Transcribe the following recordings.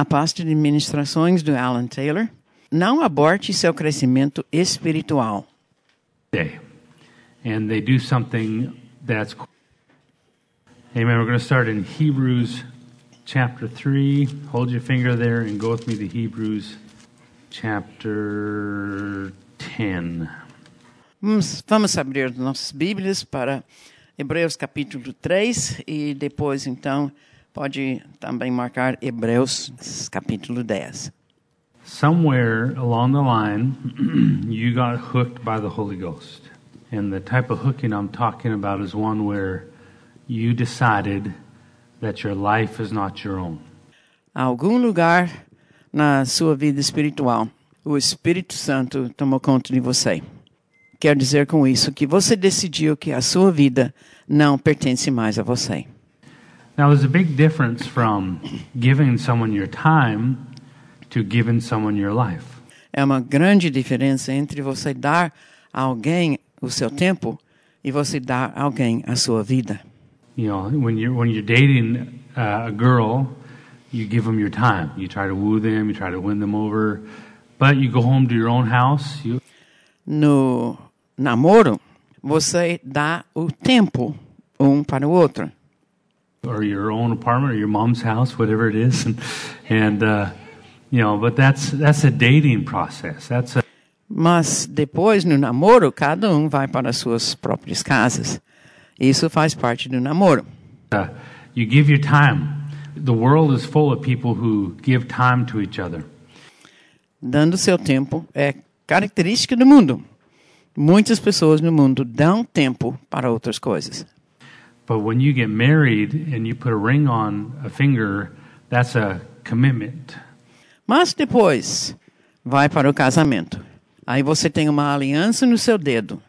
A pasta de ministrações do Alan Taylor. Não aborte seu crescimento espiritual. day. And they do something that's. Amen. We're going to start in Hebrews chapter 3. Hold your finger there and go with me to Hebrews chapter 10. Vamos, vamos abrir nossas Bíblias para Hebreus capítulo 3 e depois, então, pode também marcar Hebreus capítulo 10. Somewhere along the line, you got hooked by the Holy Ghost. And the type of hooking I'm talking about is one where you decided that your life is not your own. Algum lugar na sua vida espiritual, o Espírito Santo tomou conta de você. Quer dizer com isso que você decidiu que a sua vida não pertence mais a você. Now, there's a big difference from giving someone your time to giving someone your life. É uma grande diferença entre você dar a alguém o seu tempo e você dar a alguém a sua vida. You know, when you're when you're dating uh, a girl, you give them your time. You try to woo them, you try to win them over, but you go home to your own house. You No namoro, você dá o tempo um para o outro. Or your own apartment or your mom's house, whatever it is, and, and uh, you know, but that's that's a dating process. That's a Mas depois, no namoro, cada um vai para as suas próprias casas. Isso faz parte do namoro. uh, you give your time. The world is full of people who give time to each other. Dando seu tempo é característica do mundo. Muitas pessoas no mundo dão tempo para outras coisas. But when you get married and you put a ring on a finger, that's a commitment. Mas depois, vai para o casamento. Aí você tem uma aliança no seu dedo.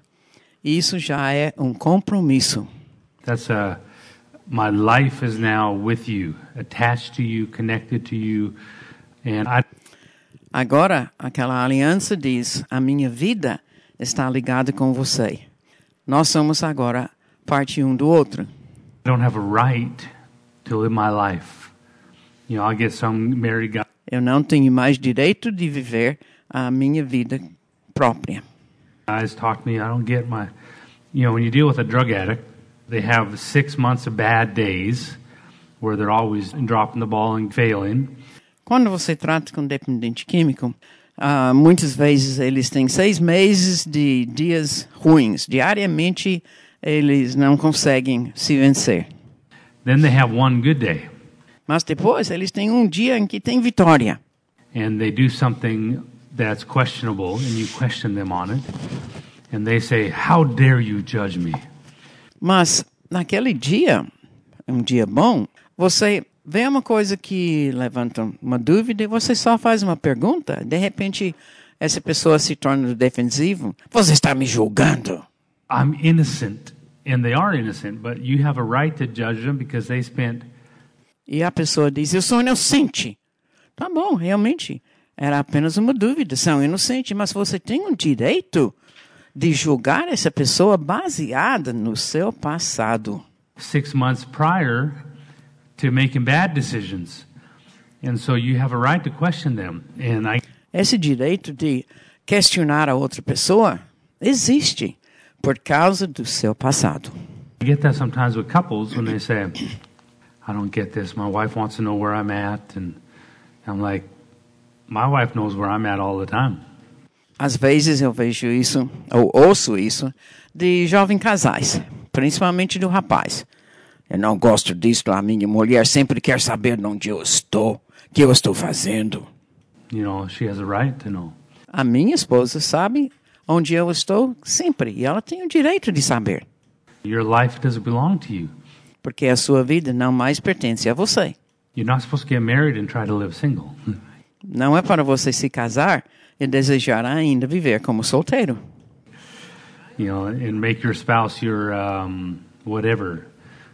Isso já é um compromisso. That's a my life is now with you, attached to you, connected to you, and I Agora, aquela aliança diz: a minha vida está ligada com você. Nós somos agora parte um do outro. Don't have a right to live my life. You know, I get some married guy Eu não tenho mais direito de viver a minha vida própria. guys talk to me. I don't get my, you know, when you deal with a drug addict, they have six months of bad days where they're always dropping the ball and failing. Quando você trata com dependente químico, ah, muitas vezes eles têm seis meses de dias ruins. Diariamente, eles não conseguem se vencer. Then they have one good day, Mas depois, eles têm um dia em que tem vitória. and they do something that's questionable, and you question them on it, and they say, "How dare you judge me?" Mas naquele dia, um dia bom, você vê uma coisa que levanta uma dúvida e você só faz uma pergunta. De repente, essa pessoa se torna defensivo. Você está me julgando. I'm innocent, and they are innocent, but you have a right to judge them because they spent E a pessoa diz: Eu sou inocente. Tá bom, realmente. Era apenas uma dúvida. São inocentes, mas você tem um direito de julgar essa pessoa baseada no seu passado. six months prior to making bad decisions. And so you have a right to question them. And I, Esse direito de questionar a outra pessoa existe por causa do seu passado. get that sometimes with couples when they say, I don't get this. My wife wants to know where I'm at. And I'm like, my wife knows where I'm at all the time. Às vezes eu vejo isso, ou ouço isso, de jovens casais, principalmente do rapaz. Eu não gosto disso, a minha mulher sempre quer saber onde eu estou, o que eu estou fazendo. You know, she has a right to know. A minha esposa sabe onde eu estou sempre, e ela tem o direito de saber, Your life doesn't belong to you. porque a sua vida não mais pertence a você. You're not supposed to get married and try to live single. Não é para você se casar e desejar ainda viver como solteiro. you know, and make your spouse your um, whatever,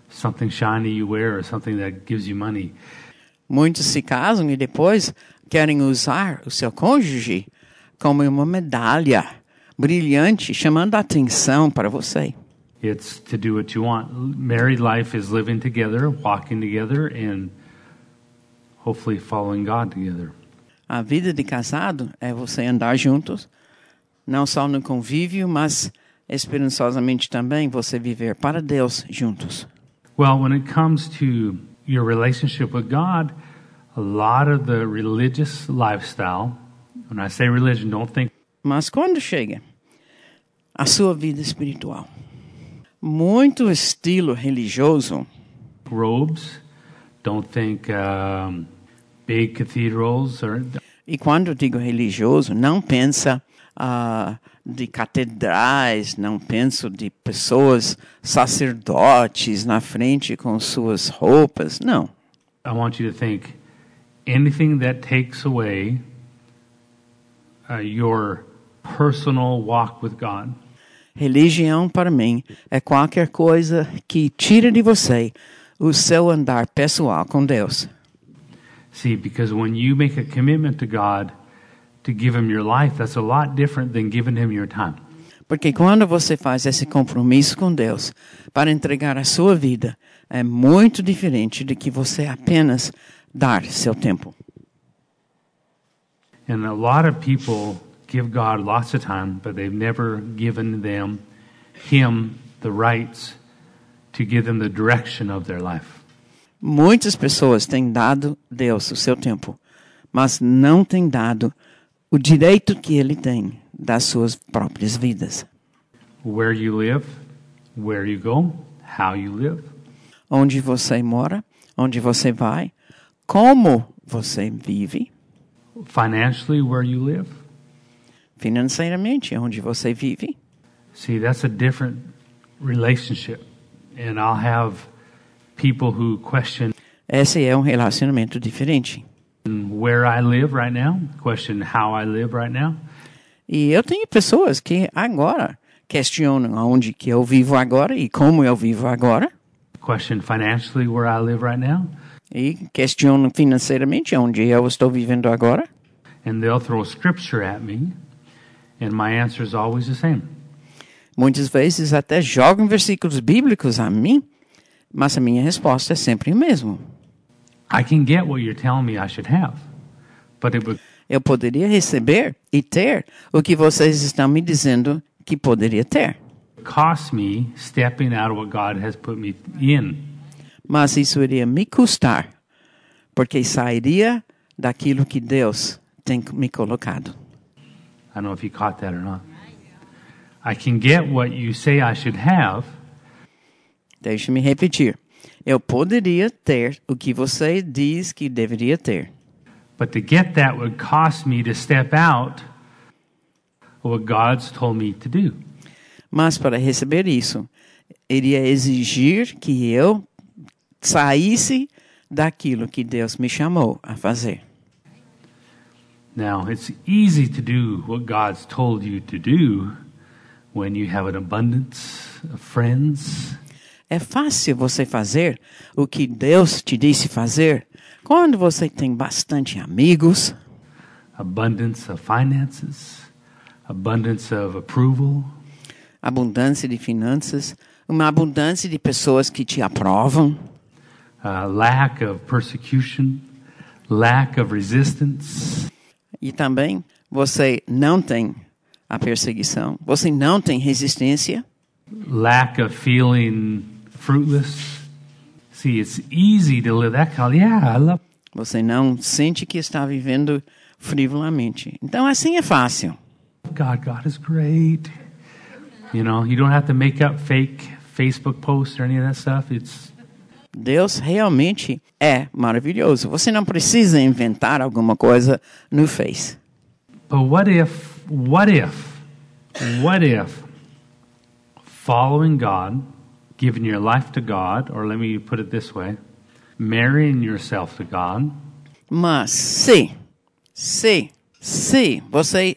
something shiny you wear or something that gives you money. Muitos se casam e depois querem usar o seu cônjuge como uma medalha brilhante, chamando a atenção para você. It's to do what you want. Married life is living together, walking together, and hopefully following God together. A vida de casado é você andar juntos, não só no convívio, mas esperançosamente também você viver para Deus juntos. Well, when it comes to your relationship with God, a lot of the religious lifestyle, when I say religion, don't think Mas quando chega a sua vida espiritual, muito estilo religioso, robes, don't think um, big cathedrals or e quando eu digo religioso, não pensa ah, de catedrais, não penso de pessoas sacerdotes na frente com suas roupas, não. I want you to think anything that takes away uh, your personal walk with God. Religião para mim é qualquer coisa que tira de você o seu andar pessoal com Deus. See, because when you make a commitment to God to give Him your life, that's a lot different than giving Him your time. Porque quando você faz esse compromisso com Deus para entregar a sua vida, é muito diferente de que você apenas dar seu tempo. And a lot of people give God lots of time, but they've never given them Him the rights to give them the direction of their life. Muitas pessoas têm dado Deus o seu tempo, mas não têm dado o direito que ele tem das suas próprias vidas. Where you live, where you go, how you live, Onde você mora, onde você vai, como você vive, financially, where you live. Financeiramente, onde você vive. See, that's a different relationship. And I'll have people who question Esse é um relacionamento diferente. where I live right now, question how I live right now. E eu tenho pessoas que agora questionam onde que eu vivo agora e como eu vivo agora. question financially where I live right now, E questionam financeiramente onde eu estou vivendo agora. and they'll throw scripture at me, and my answer is always the same. Muitas vezes até jogam versículos bíblicos a mim, mas a minha resposta é sempre a mesma. I can get what you're telling me I should have, but it would Eu poderia receber e ter o que vocês estão me dizendo que poderia ter. cost me stepping out of what God has put me in. Mas isso iria me custar, porque sairia daquilo que Deus tem me colocado. I don't know if you caught that or not. I can get what you say I should have, Deixe-me repetir. Eu poderia ter o que você diz que deveria ter. but to get that would cost me to step out of what God's told me to do. Mas para receber isso, iria exigir que eu saísse daquilo que Deus me chamou a fazer. Now, it's easy to do what God's told you to do when you have an abundance of friends, É fácil você fazer o que Deus te disse fazer quando você tem bastante amigos, abundance of finances, abundance of approval, abundância de finanças, uma abundância de pessoas que te aprovam, uh, lack of persecution, lack of resistance, e também você não tem a perseguição, você não tem resistência, lack of feeling fruitless. See, it's easy to live that kind. Yeah, I love. você não sente que está vivendo frivolamente. Então assim é fácil. God, God is great. You know, you don't have to make up fake Facebook posts or any of that stuff. It's Deus realmente é maravilhoso. Você não precisa inventar alguma coisa no Face. but what if what if what if following God, giving your life to God, or let me put it this way, marrying yourself to God, Mas se, se, se você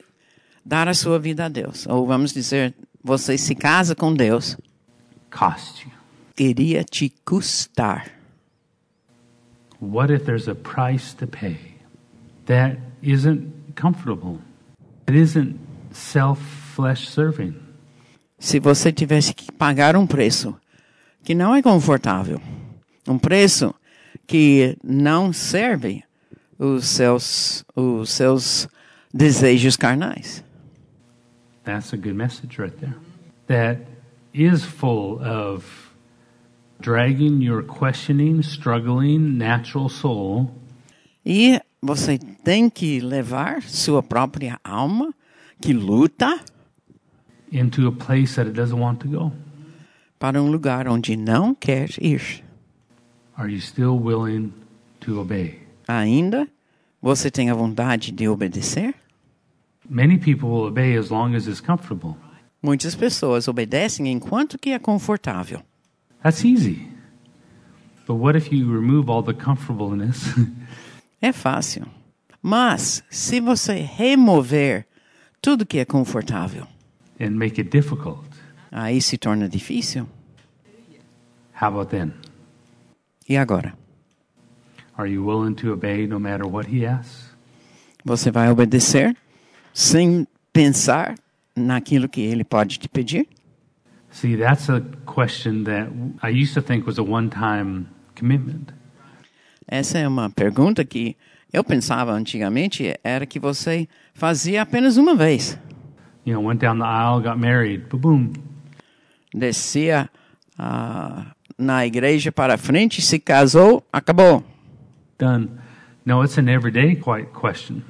dar a sua vida a Deus, ou vamos dizer, você se casa com Deus, cost you? Iria te custar. What if there's a price to pay that isn't comfortable? It isn't self flesh serving. Se você tivesse que pagar um preço que não é confortável, um preço que não serve os seus, os seus desejos carnais. That's a good message right there. That is full of dragging your questioning, struggling, natural soul E você tem que levar sua própria alma, que luta, into a place that it doesn't want to go. para um lugar onde não quer ir. Are you still willing to obey? Ainda você tem a vontade de obedecer? Many people will obey as long as it's comfortable. Muitas pessoas obedecem enquanto que é confortável. That's easy. But what if you remove all the comfortableness É fácil. Mas se você remover tudo que é confortável, and make it difficult? aí se torna difícil. How about then? E agora? Are you willing to obey no matter what he asks? Você vai obedecer sem pensar naquilo que ele pode te pedir? See, that's a question that I used to think was a one time commitment. Essa é uma pergunta que eu pensava antigamente era que você fazia apenas uma vez. You know, went down the aisle, got married, boom, boom. Descia ah, na igreja para frente, se casou, acabou. done. No, it's an everyday quite question.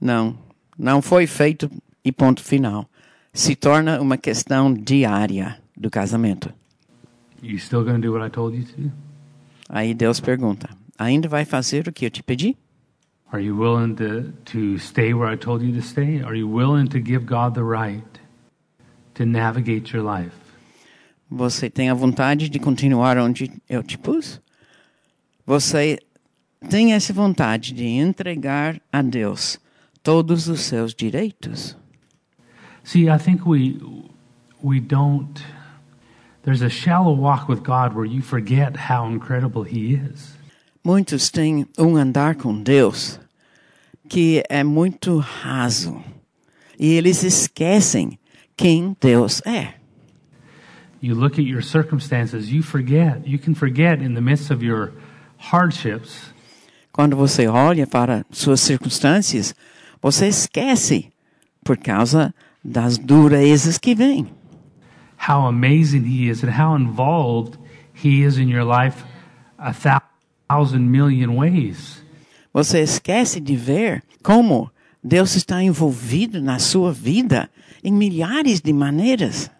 Não, não foi feito e ponto final. Se torna uma questão diária do casamento. You still do what I told you to do? Aí Deus pergunta: ainda vai fazer o que eu te pedi? Are you willing to, to stay where I told you to stay? Are you willing to give God the right to navigate your life? Você tem a vontade de continuar onde eu te pus? Você tem essa vontade de entregar a Deus todos os seus direitos? See, I think we we don't there's a shallow walk with God where you forget how incredible he is. Muitos têm um andar com Deus que é muito raso e eles esquecem quem Deus é. You look at your circumstances, you forget. You can forget in the midst of your hardships Quando você olha para suas circunstâncias, você esquece por causa das durezas que vêm. how amazing he is and how involved he is in your life a thousand million ways. Você esquece de ver como Deus está envolvido na sua vida em milhares de maneiras.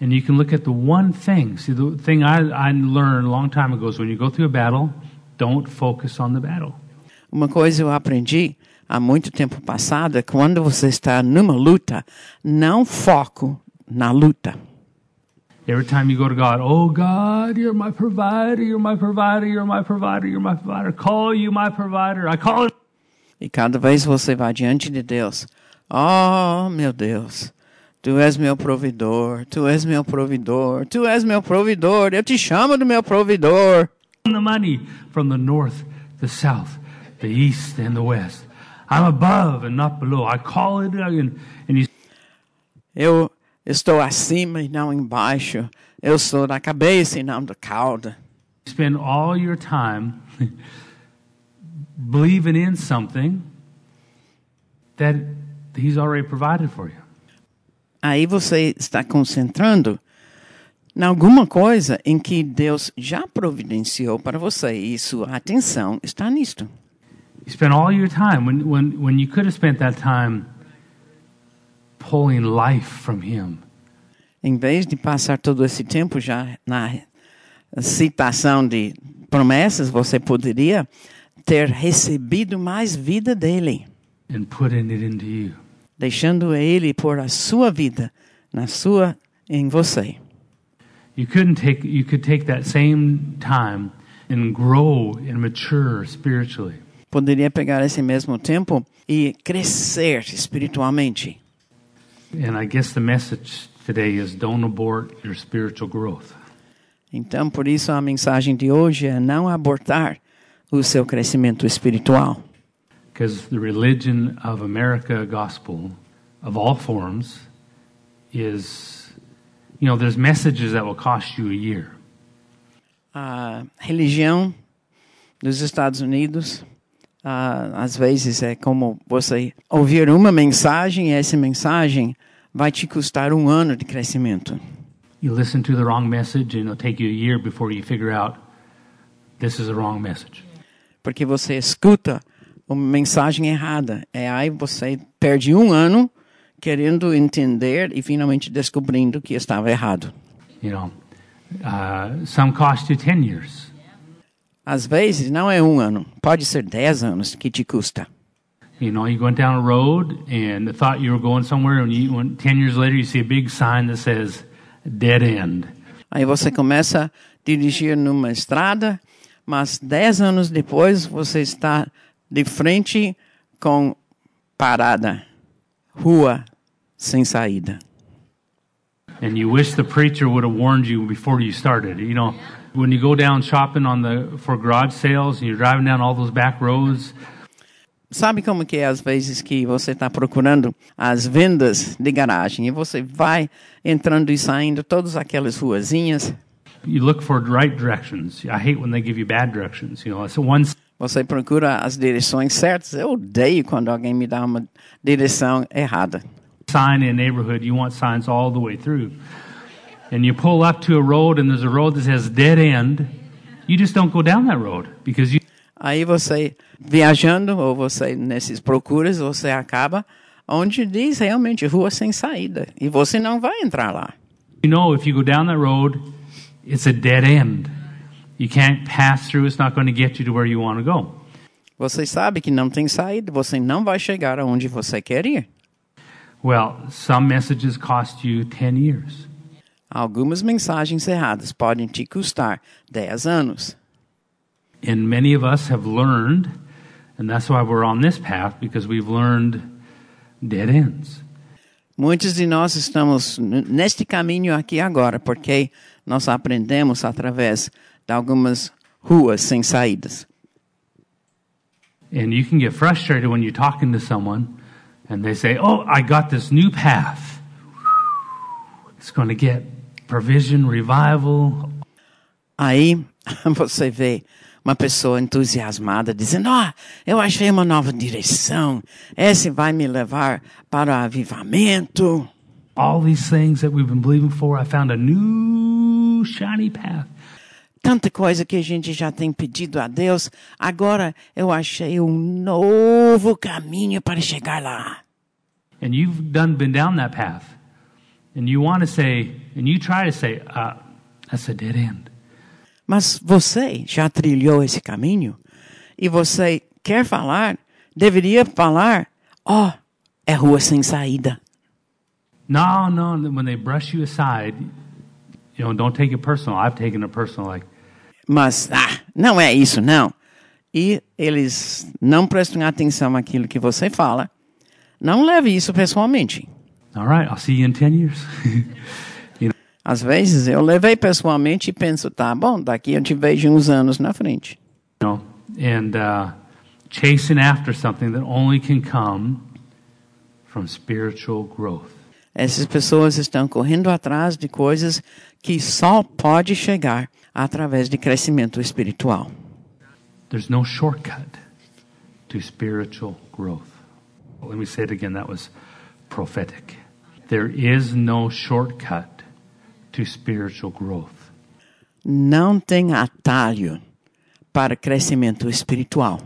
And you can look at the one thing. See, the thing I, I learned a long time ago is when you go through a battle, don't focus on the battle. Uma coisa eu aprendi há muito tempo passado é quando você está numa luta, não foco na luta. Every time you go to God, oh God, you're my provider, you're my provider, you're my provider, you're my provider. Call you my provider. I call it. E cada vez você vai diante de Deus. Oh, meu Deus. Tu és meu provedor, tu és meu provedor, tu és meu provedor. Eu te chamo do meu provedor. the money from the north, the south, the east, and the west. I'm above and not below. I call it, and, and you Eu estou acima e não embaixo. Eu sou da cabeça e não da cauda. spend all your time believing in something that He's already provided for you. Aí você está concentrando em alguma coisa em que Deus já providenciou para você e sua atenção está nisto. You spend all your time when, when, when you could have spent that time pulling life from Him. Em vez de passar todo esse tempo já na citação de promessas, você poderia ter recebido mais vida dele, and putting it into you. deixando ele pôr a sua vida na sua em você. You couldn't take you could take that same time and grow and mature spiritually. Poderia pegar esse mesmo tempo e crescer espiritualmente. And I guess the message today is don't abort your spiritual growth. Então, por isso a mensagem de hoje é não abortar o seu crescimento espiritual. Because the religion of America gospel of all forms is you know, there's messages that will cost you a year. A religião dos Estados Unidos às vezes é como você ouvir uma mensagem e essa mensagem vai te custar um ano de crescimento. You listen to the wrong message, and it'll take you a year before you figure out this is the wrong message. Porque você escuta uma mensagem errada. É aí você perde um ano querendo entender e finalmente descobrindo que estava errado. You know, uh, some cost you 10 years. Às vezes não é um ano, pode ser dez anos que te custa. You know, you went down a road and thought you were going somewhere, and you went, 10 years later, you see a big sign that says dead end. Aí você começa a dirigir numa estrada, mas dez anos depois você está de frente com parada, rua sem saída. And you wish the preacher would have warned you before you started. You know, when you go down shopping on the for garage sales and you're driving down all those back roads, Sabe como que é às vezes que você está procurando as vendas de garagem e você vai entrando e saindo todas aquelas ruazinhas, you look for right directions. I hate when they give you bad directions. You know, it's one você procura as direções certas. Eu odeio quando alguém me dá uma direção errada. sign in neighborhood, you want signs all the way through. And you pull up to a road and there's a road that says dead end. You just don't go down that road because you Aí você viajando ou você nesses procuras, você acaba onde diz realmente rua sem saída e você não vai entrar lá. you know if you go down that road, it's a dead end. You can't pass through. It's not going to get you to where you want to go. Você sabe que não tem saída, você não vai chegar aonde você quer ir. Well, some messages cost you 10 years. Algumas mensagens erradas podem te custar 10 anos. And many of us have learned, and that's why we're on this path, because we've learned dead ends. Muitos de nós estamos neste caminho aqui agora, porque nós aprendemos através de algumas ruas sem saídas. And you can get frustrated when you're talking to someone and they say, Oh, I got this new path. It's going to get provision, revival. Aí você vê uma pessoa entusiasmada dizendo: Ó, eu achei uma nova direção, esse vai me levar para o avivamento. All these things that we've been believing for, I found a new shiny path. Tanta coisa que a gente já tem pedido a Deus, agora eu achei um novo caminho para chegar lá. And you've done been down that path. And you want to say, and you try to say, uh, that's a dead end. Mas você já trilhou esse caminho e você quer falar, deveria falar: Ó, é rua sem saída. No, no, when they brush you aside, you know, don't take it personal. I've taken it personal. Like, Mas, ah, não é isso, não. E eles não prestam atenção naquilo que você fala. Não leve isso pessoalmente. All right, I'll see you in 10 years. you know, Às vezes eu levei pessoalmente e penso, tá bom, daqui eu te vejo uns anos na frente. you know, and uh, chasing after something that only can come from spiritual growth. Essas pessoas estão correndo atrás de coisas que só pode chegar através de crescimento espiritual. There's no shortcut to spiritual growth. Let me say it again. That was prophetic. There is no shortcut to spiritual growth. Não tem atalho para crescimento espiritual.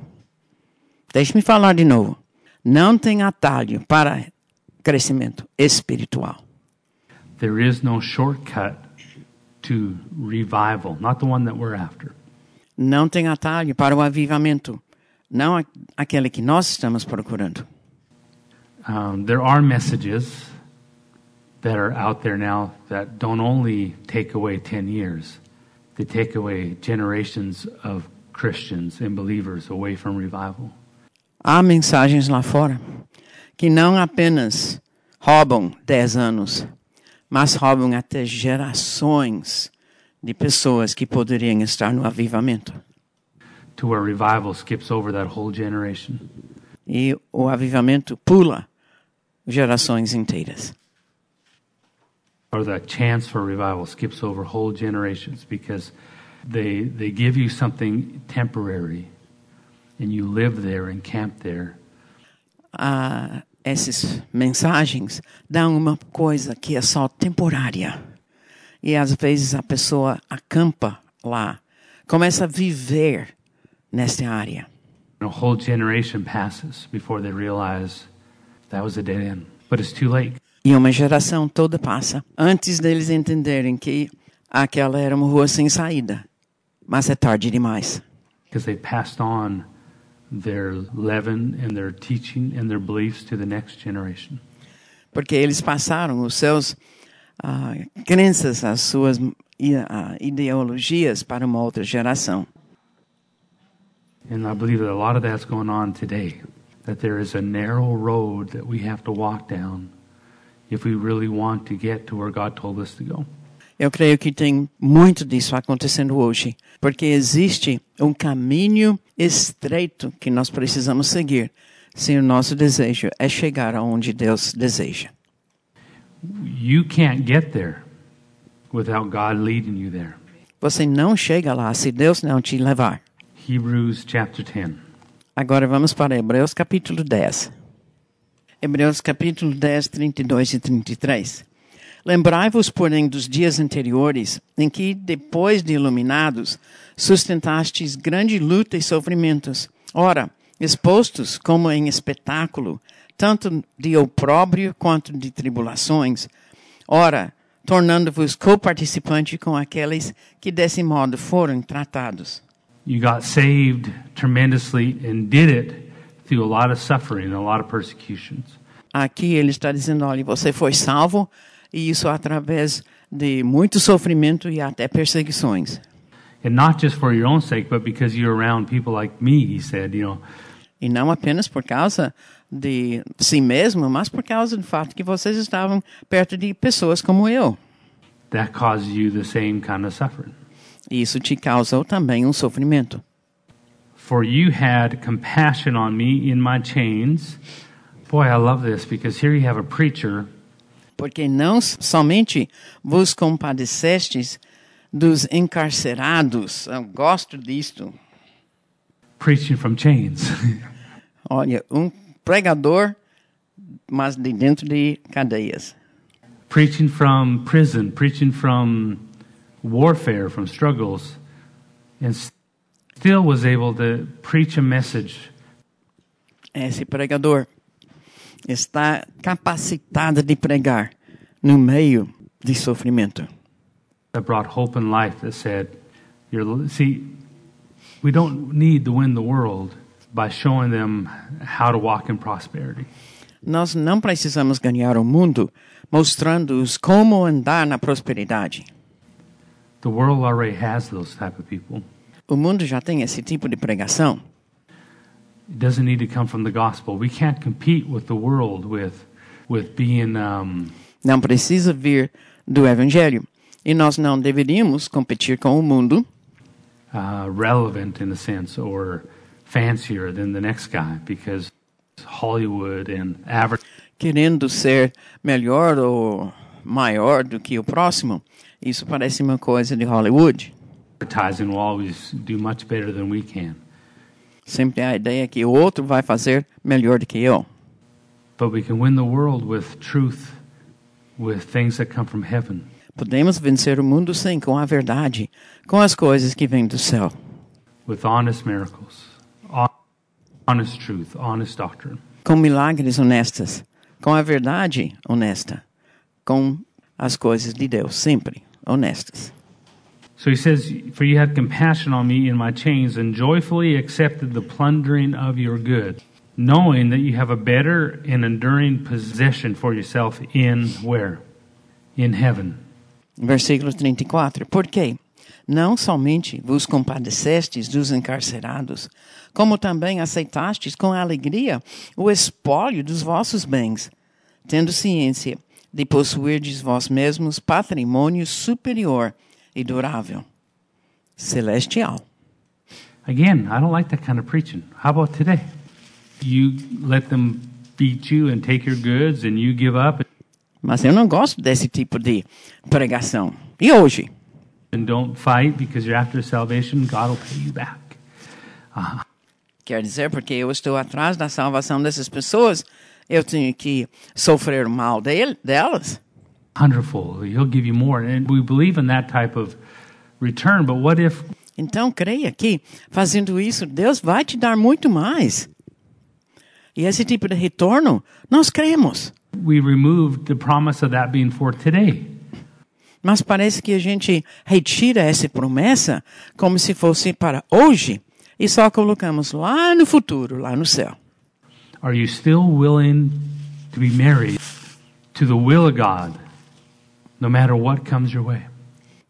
Deixe-me falar de novo. Não tem atalho para crescimento espiritual. There is no shortcut to revival, not the one that we're after. Não tem atalho para o avivamento. Não aquele que nós estamos procurando. Um, there are messages that are out there now that don't only take away 10 years, they take away generations of Christians and believers away from revival. Há mensagens lá fora que não apenas roubam 10 anos, mas roubam até gerações de pessoas que poderiam estar no avivamento. to where revival skips over that whole generation. E o avivamento pula gerações inteiras. Or the chance for revival skips over whole generations because they, they give you something temporary and you live there and camp there, Ah, essas mensagens dão uma coisa que é só temporária. E às vezes a pessoa acampa lá, começa a viver nesta área. a whole generation passes before they realize that was a dead end. But it's too late. E uma geração toda passa antes deles entenderem que aquela era uma rua sem saída. Mas é tarde demais. because they passed on their leaven and their teaching and their beliefs to the next generation. Porque eles passaram os seus ah, crenças, as suas ah, ideologias para uma outra geração. And I believe that a lot of that's going on today. That there is a narrow road that we have to walk down if we really want to get to where God told us to go. Eu creio que tem muito disso acontecendo hoje, porque existe um caminho estreito que nós precisamos seguir, se o nosso desejo é chegar aonde Deus deseja. You can't get there without God leading you there. Você não chega lá se Deus não te levar. Hebrews chapter 10. Agora vamos para Hebreus capítulo 10. Hebreus capítulo 10, 32 e 33. Lembrai-vos, porém, dos dias anteriores, em que, depois de iluminados, sustentastes grande luta e sofrimentos. Ora, expostos como em espetáculo, tanto de opróbrio quanto de tribulações. Ora, tornando-vos coparticipante com aqueles que desse modo foram tratados. You got saved tremendously and did it through a lot of suffering and a lot of persecutions. Aqui ele está dizendo, olha, você foi salvo e isso através de muito sofrimento e até perseguições. And not just for your own sake, but because you're around people like me, he said, you know, E não apenas por causa de si mesmo, mas por causa do fato que vocês estavam perto de pessoas como eu. that causes you the same kind of suffering. Isso te causou também um sofrimento. For you had compassion on me in my chains. Boy, I love this because here you have a preacher Porque não somente vos compadecestes dos encarcerados. Eu gosto disto. preaching from chains. Olha, um pregador, mas de dentro de cadeias. preaching from prison, preaching from warfare, from struggles, and still was able to preach a message Esse pregador está capacitado de pregar no meio de sofrimento. that brought hope and life that said, you're, see, we don't need to win the world by showing them how to walk in prosperity. Nós não precisamos ganhar o mundo mostrando-os como andar na prosperidade. The world already has those type of people. O mundo já tem esse tipo de pregação. It doesn't need to come from the gospel. We can't compete with the world with, with being um, Não precisa vir do evangelho. E nós não deveríamos competir com o mundo uh, relevant in a sense or fancier than the next guy because Hollywood and querendo ser melhor ou maior do que o próximo. Isso parece uma coisa de Hollywood. Will always do much better than we can. Sempre a ideia que o outro vai fazer melhor do que eu. But we can win the world with truth, with things that come from heaven. Podemos vencer o mundo sim com a verdade, com as coisas que vêm do céu, with honest miracles, hon- honest truth, honest doctrine. com milagres honestas, com a verdade honesta, com as coisas de Deus sempre honestas. So he says, For you had compassion on me in my chains and joyfully accepted the plundering of your good, knowing that you have a better and enduring possession for yourself in where? In heaven. Versículo 34. Porque não somente vos compadecestes dos encarcerados, como também aceitastes com alegria o espólio dos vossos bens, tendo ciência de possuirdes vós mesmos patrimônio superior e durável, celestial. Again, I don't like that kind of preaching. How about today? You let them beat you and take your goods and you give up Mas eu não gosto desse tipo de pregação. E hoje? and don't fight because you're after salvation, God will pay you back. Quer dizer, porque eu estou atrás da salvação dessas pessoas, eu tenho que sofrer o mal dele, delas? Hundredfold. He'll give you more. And we believe in that type of return. But what if Então, creia que fazendo isso, Deus vai te dar muito mais. E esse tipo de retorno, nós cremos. we removed the promise of that being for today? Mas parece que a gente retira essa promessa como se fosse para hoje e só colocamos lá no futuro, lá no céu. Are you still willing to be married to the will of God no matter what comes your way?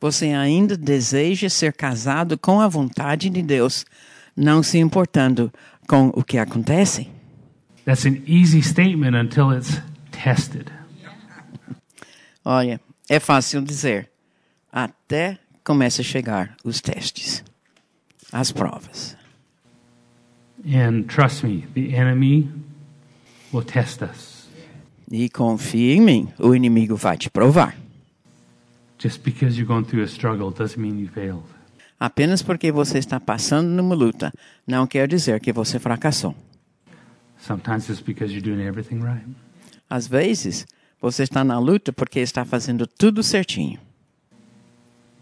Você ainda deseja ser casado com a vontade de Deus, não se importando com o que acontece? That's an easy statement until it's tested. Olha, é fácil dizer, até começa a chegar os testes, as provas. And trust me, the enemy will test us. E confie em mim, o inimigo vai te provar. Just because you're going through a struggle doesn't mean you failed. Apenas porque você está passando numa luta, não quer dizer que você fracassou. Sometimes it's because you're doing everything right. Às vezes, você está na luta porque está fazendo tudo certinho.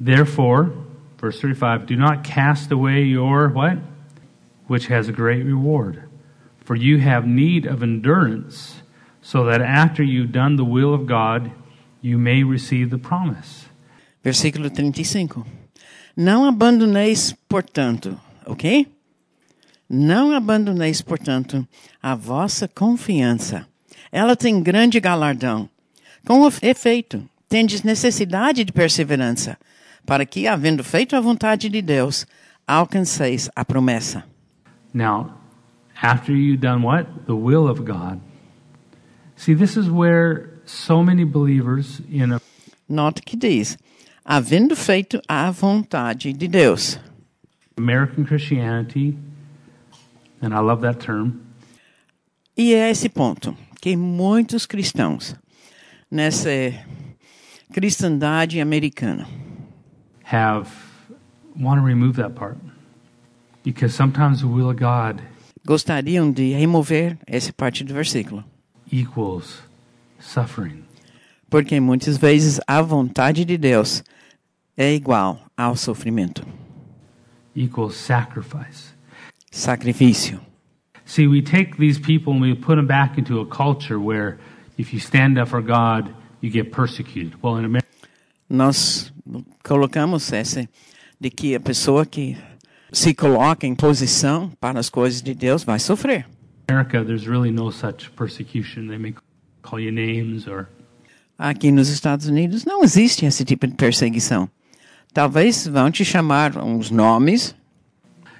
Therefore, verse 35, do not cast away your what? Which has a great reward. For you have need of endurance, so that after you've done the will of God, you may receive the promise. Versículo 35. Não abandoneis, portanto, ok? Não abandoneis, portanto, a vossa confiança. Ela tem grande galardão. Com efeito, tendes necessidade de perseverança, para que, havendo feito a vontade de Deus, alcanceis a promessa. Now, after you've done what? The will of God. See, this is where so many believers in a Note que diz, havendo feito a vontade de Deus. American Christianity, and I love that term, E é esse ponto que muitos cristãos, nessa cristandade americana, have want to remove that part because sometimes the will of God gostariam de remover essa parte do versículo. equals suffering. Porque muitas vezes a vontade de Deus é igual ao sofrimento, equals sacrifice. sacrifício. See, we take these people and we put them back into a culture where if you stand up for God, you get persecuted. Well, in America, Nós colocamos essa de que a pessoa que se coloca em posição para as coisas de Deus vai sofrer. there's really no such persecution. They may call you names or Aqui nos Estados Unidos não existe esse tipo de perseguição. Talvez vão te chamar uns nomes,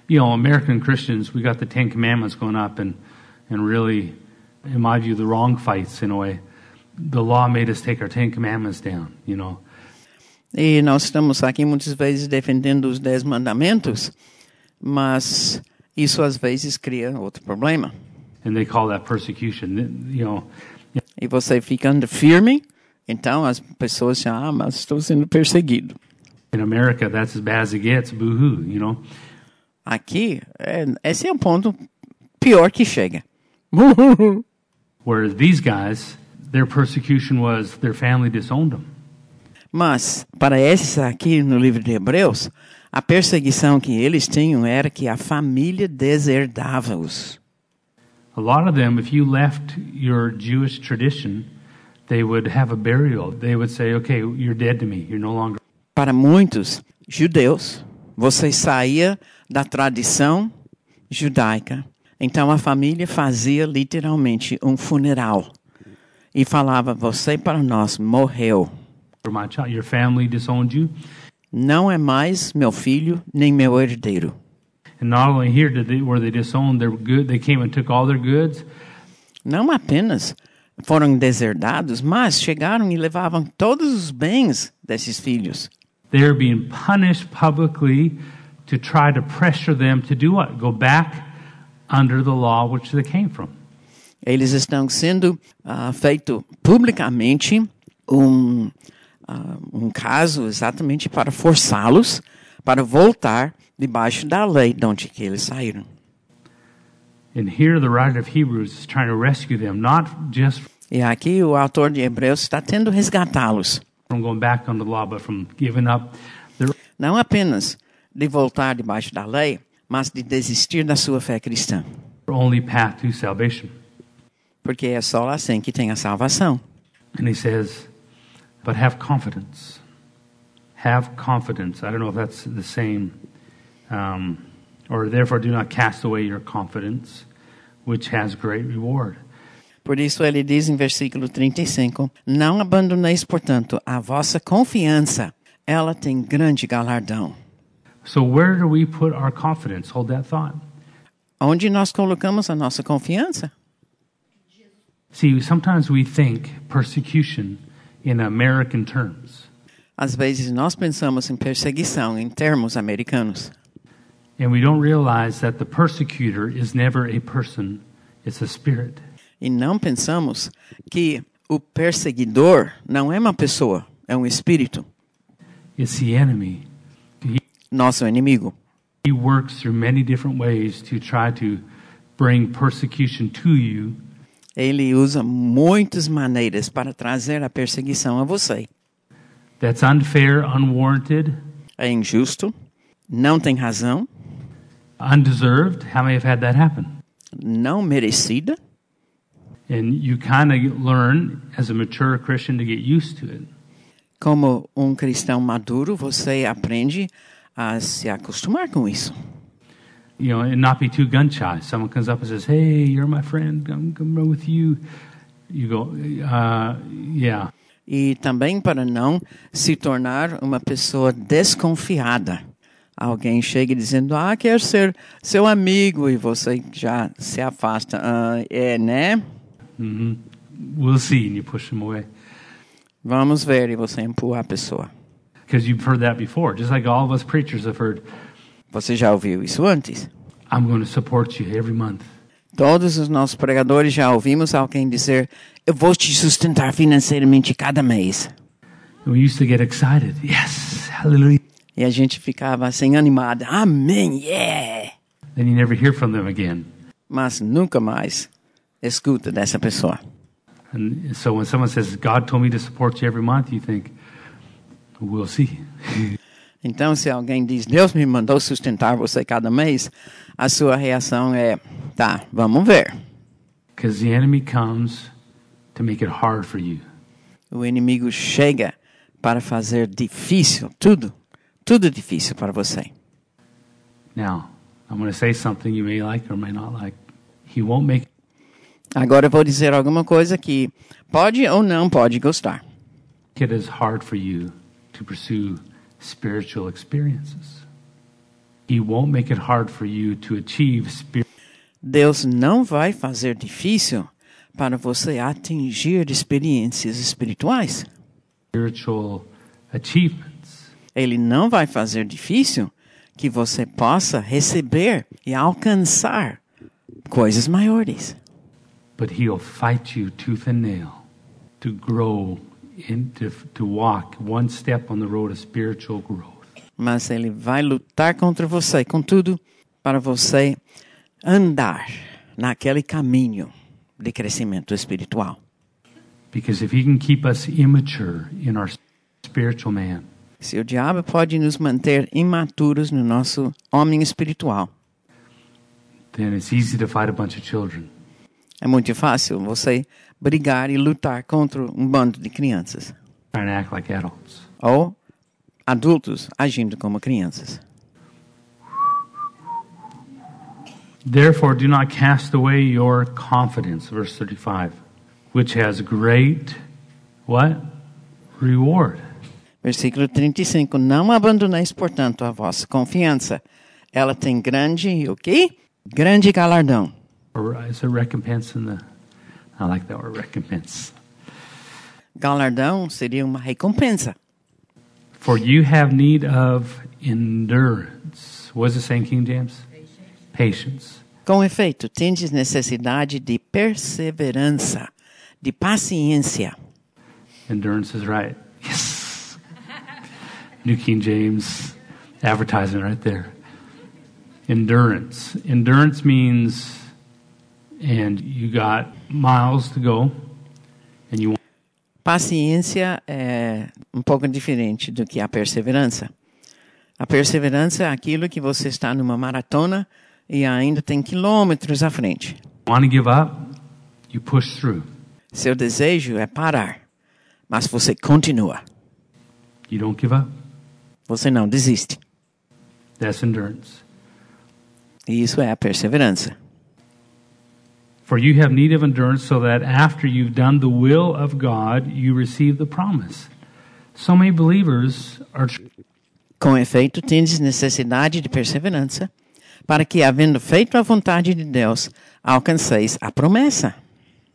you know, American Christians, we got the Ten Commandments going up, and and really, in my view, the wrong fights in a way. The law made us take our Ten Commandments down. You know, e nós estamos aqui muitas vezes defendendo os dez mandamentos, mas isso às vezes cria outro problema. and they call that persecution. You know, E você ficando firme, então as pessoas dizem, ah, mas estou sendo perseguido. In America, that's as bad as it gets. Boo hoo. You know, Aqui, é, esse é o ponto pior que chega. whereas these guys, their persecution was their family disowned them. Mas, para esses aqui no livro de Hebreus, a perseguição que eles tinham era que a família deserdava-os. A lot of them, if you left your Jewish tradition, they would have a burial. They would say, "Okay, you're dead to me. You're no longer." Para muitos judeus, você saía da tradição judaica. Então a família fazia literalmente um funeral e falava: Você para nós morreu. Your family disowned you. Não é mais meu filho nem meu herdeiro. And not only here did they were they disowned their good, they came and took all their goods. Não apenas foram deserdados, mas chegaram e levavam todos os bens desses filhos. They are being punished publicly to try to pressure them to do what? Go back under the law which they came from. Eles estão sendo ah, feito publicamente um, ah, um caso exatamente para forçá-los para voltar debaixo da lei de onde que eles saíram. And here the writer of Hebrews is trying to rescue them, not just E aqui o autor de Hebreus está tendo resgatá-los, from going back on the law, but from giving up their não apenas de voltar debaixo da lei, mas de desistir da sua fé cristã, only path to salvation. porque é só assim que tem a salvação. And he says, but have confidence. Have confidence. I don't know if that's the same. Um, or therefore do not cast away your confidence, which has great reward. Por isso ele diz em versículo 35: Não abandoneis, portanto, a vossa confiança, ela tem grande galardão. So where do we put our confidence? Hold that thought. Onde nós colocamos a nossa confiança? See, sometimes we think persecution in American terms. Às vezes nós pensamos em perseguição em termos americanos. And we don't realize that the persecutor is never a person, it's a spirit. E não pensamos que o perseguidor não é uma pessoa, é um espírito, It's the enemy. He, nosso inimigo. he works through many different ways to try to bring persecution to you Ele usa muitas maneiras para trazer a perseguição a você. that's unfair, unwarranted, É injusto, não tem razão, undeserved. How many have had that happen? não merecida, Como um cristão maduro, você aprende a se acostumar com isso. You know, and not be too gun shy. Someone comes up and says, Hey, you're my friend. I'm coming with you. You go, uh, Yeah. E também para não se tornar uma pessoa desconfiada. Alguém chega dizendo, ah, quero ser seu amigo, e você já se afasta. Ah, é, né? Hmm We'll see. And you push them away. Vamos ver, e você empurra a pessoa. Because you've heard that before. Just like all of us preachers have heard, Você já ouviu isso antes? I'm going to support you every month. Todos os nossos pregadores já ouvimos alguém dizer, eu vou te sustentar financeiramente cada mês. We used to get excited. Yes, hallelujah. E a gente ficava assim animada. Amém, yeah! Then you never hear from them again. Mas nunca mais escuta dessa pessoa. And so when someone says, God told me to support you every month, you think, we'll see. Então, se alguém diz, Deus me mandou sustentar você cada mês, a sua reação é, tá, vamos ver. Because the enemy comes to make it hard for you. O inimigo chega para fazer difícil tudo, tudo difícil para você. Now, I'm going to say something you may like or may not like. He won't make Agora eu vou dizer alguma coisa que pode ou não pode gostar. it as hard for you to pursue spiritual experiences. He won't make it hard for you to achieve spiritual Deus não vai fazer difícil para você atingir experiências espirituais. Ele não vai fazer difícil que você possa receber e alcançar coisas maiores. But he'll fight you tooth and nail to grow into to walk one step on the road of spiritual growth. Mas ele vai lutar contra você, contudo, para você andar naquele caminho de crescimento espiritual. Because if he can keep us immature in our spiritual man, Se o diabo pode nos manter imaturos no nosso homem espiritual, then it's easy to fight a bunch of children. É muito fácil você brigar e lutar contra um bando de crianças like adults. ou adultos agindo como crianças. Therefore, do not cast away your confidence, verse 35, which has great, what? Reward. Versículo 35. Não abandoneis, portanto, a vossa confiança. Ela tem grande, o quê? Grande galardão. Or uh, is there recompense in the, I like that word, recompense. Galardão seria uma recompensa. For you have need of endurance. What does it say in King James? Patience. Com efeito, tendes necessidade de perseverança, de paciência. Endurance is right. Yes. New King James advertisement right there. Endurance. Endurance means and you got miles to go, and you Paciência é um pouco diferente do que a perseverança. A perseverança é aquilo que você está numa maratona e ainda tem quilômetros à frente. want to give up, you push through. Seu desejo é parar, mas você continua. You don't give up. Você não desiste. That's endurance. E isso é a perseverança. For you have need of endurance, so that after you've done the will of God, you receive the promise. So many believers are Com efeito, tendes necessidade de perseverança, para que, havendo feito a vontade de Deus, alcanceis a promessa.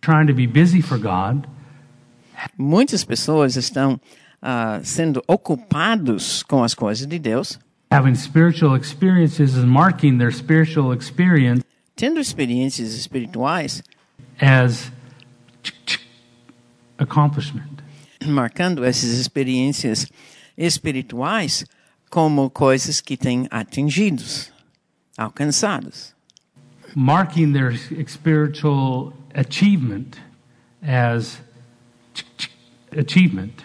trying to be busy for God, Muitas pessoas estão ah, sendo ocupados com as coisas de Deus, having spiritual experiences and marking their spiritual experience tendo experiências espirituais, as accomplishment. marcando essas experiências espirituais como coisas que têm atingidos, alcançados. marking their spiritual achievement as achievement,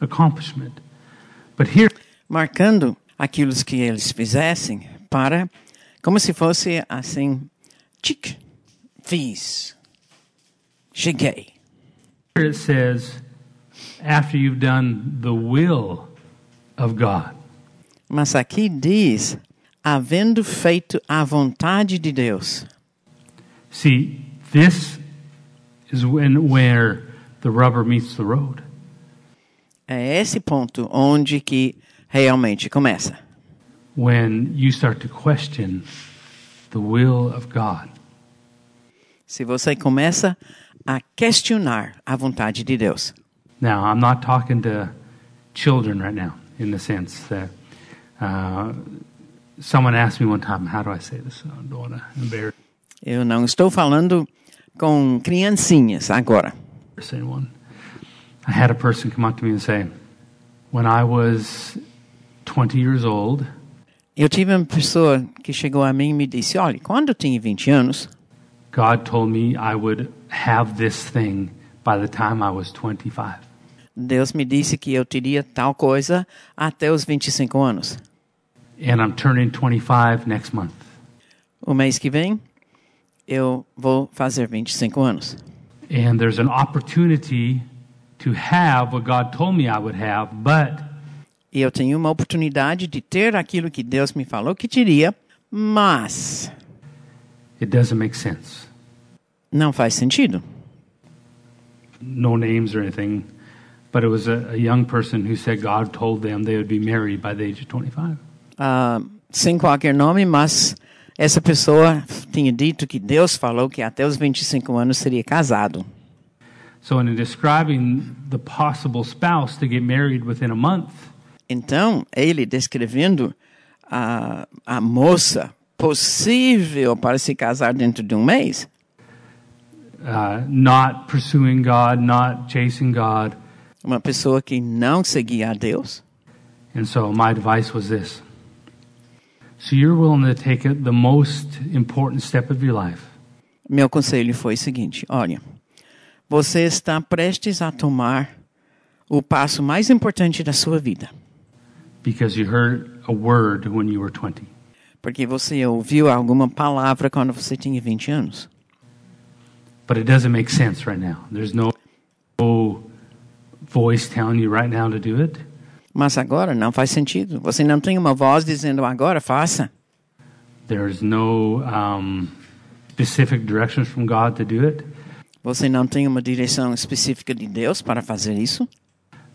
accomplishment. But here, marcando aquilo que eles fizessem para como se fosse assim, fiz, cheguei. here it says, after you've done the will of God. Mas aqui diz, havendo feito a vontade de Deus. See, this is when where the rubber meets the road. É esse ponto onde que realmente começa. When you start to question the will of God. Se você começa a questionar a vontade de Deus. Now, I'm not talking to children right now, in the sense that uh, someone asked me one time, how do I say this? I don't want to embarrass Eu não estou falando com criancinhas agora. I had a person come up to me and say, when I was 20 years old, Eu tive uma pessoa que chegou a mim e me disse: Olha, quando eu tinha 20 anos, God told me I would have this thing by the time I was 25. Deus me disse que eu teria tal coisa até os 25 anos. And I'm turning 25 next month. O mês que vem, eu vou fazer 25 anos. And there's an opportunity to have what God told me I would have, but E eu tenho uma oportunidade de ter aquilo que Deus me falou que teria, mas it doesn't make sense. não faz sentido. No names or anything, but it was a, a young person who said God told them they would be married by the age of 25. Ah, sem qualquer nome, mas essa pessoa tinha dito que Deus falou que até os 25 anos seria casado. So, in describing the possible spouse to get married within a month, Então, ele descrevendo a, a moça possível para se casar dentro de um mês, uh, not pursuing God, not chasing God. uma pessoa que não seguia a Deus. And so my advice was this. So you're willing to take it, the most important step of your life. Meu conselho foi o seguinte: olha, você está prestes a tomar o passo mais importante da sua vida, because you heard a word when you were 20. porque você ouviu alguma palavra quando você tinha 20 anos. But it doesn't make sense right now. There's no, no voice telling you right now to do it. Mas agora não faz sentido. Você não tem uma voz dizendo agora faça. There's no um, specific directions from God to do it. Você não tem uma direção específica de Deus para fazer isso.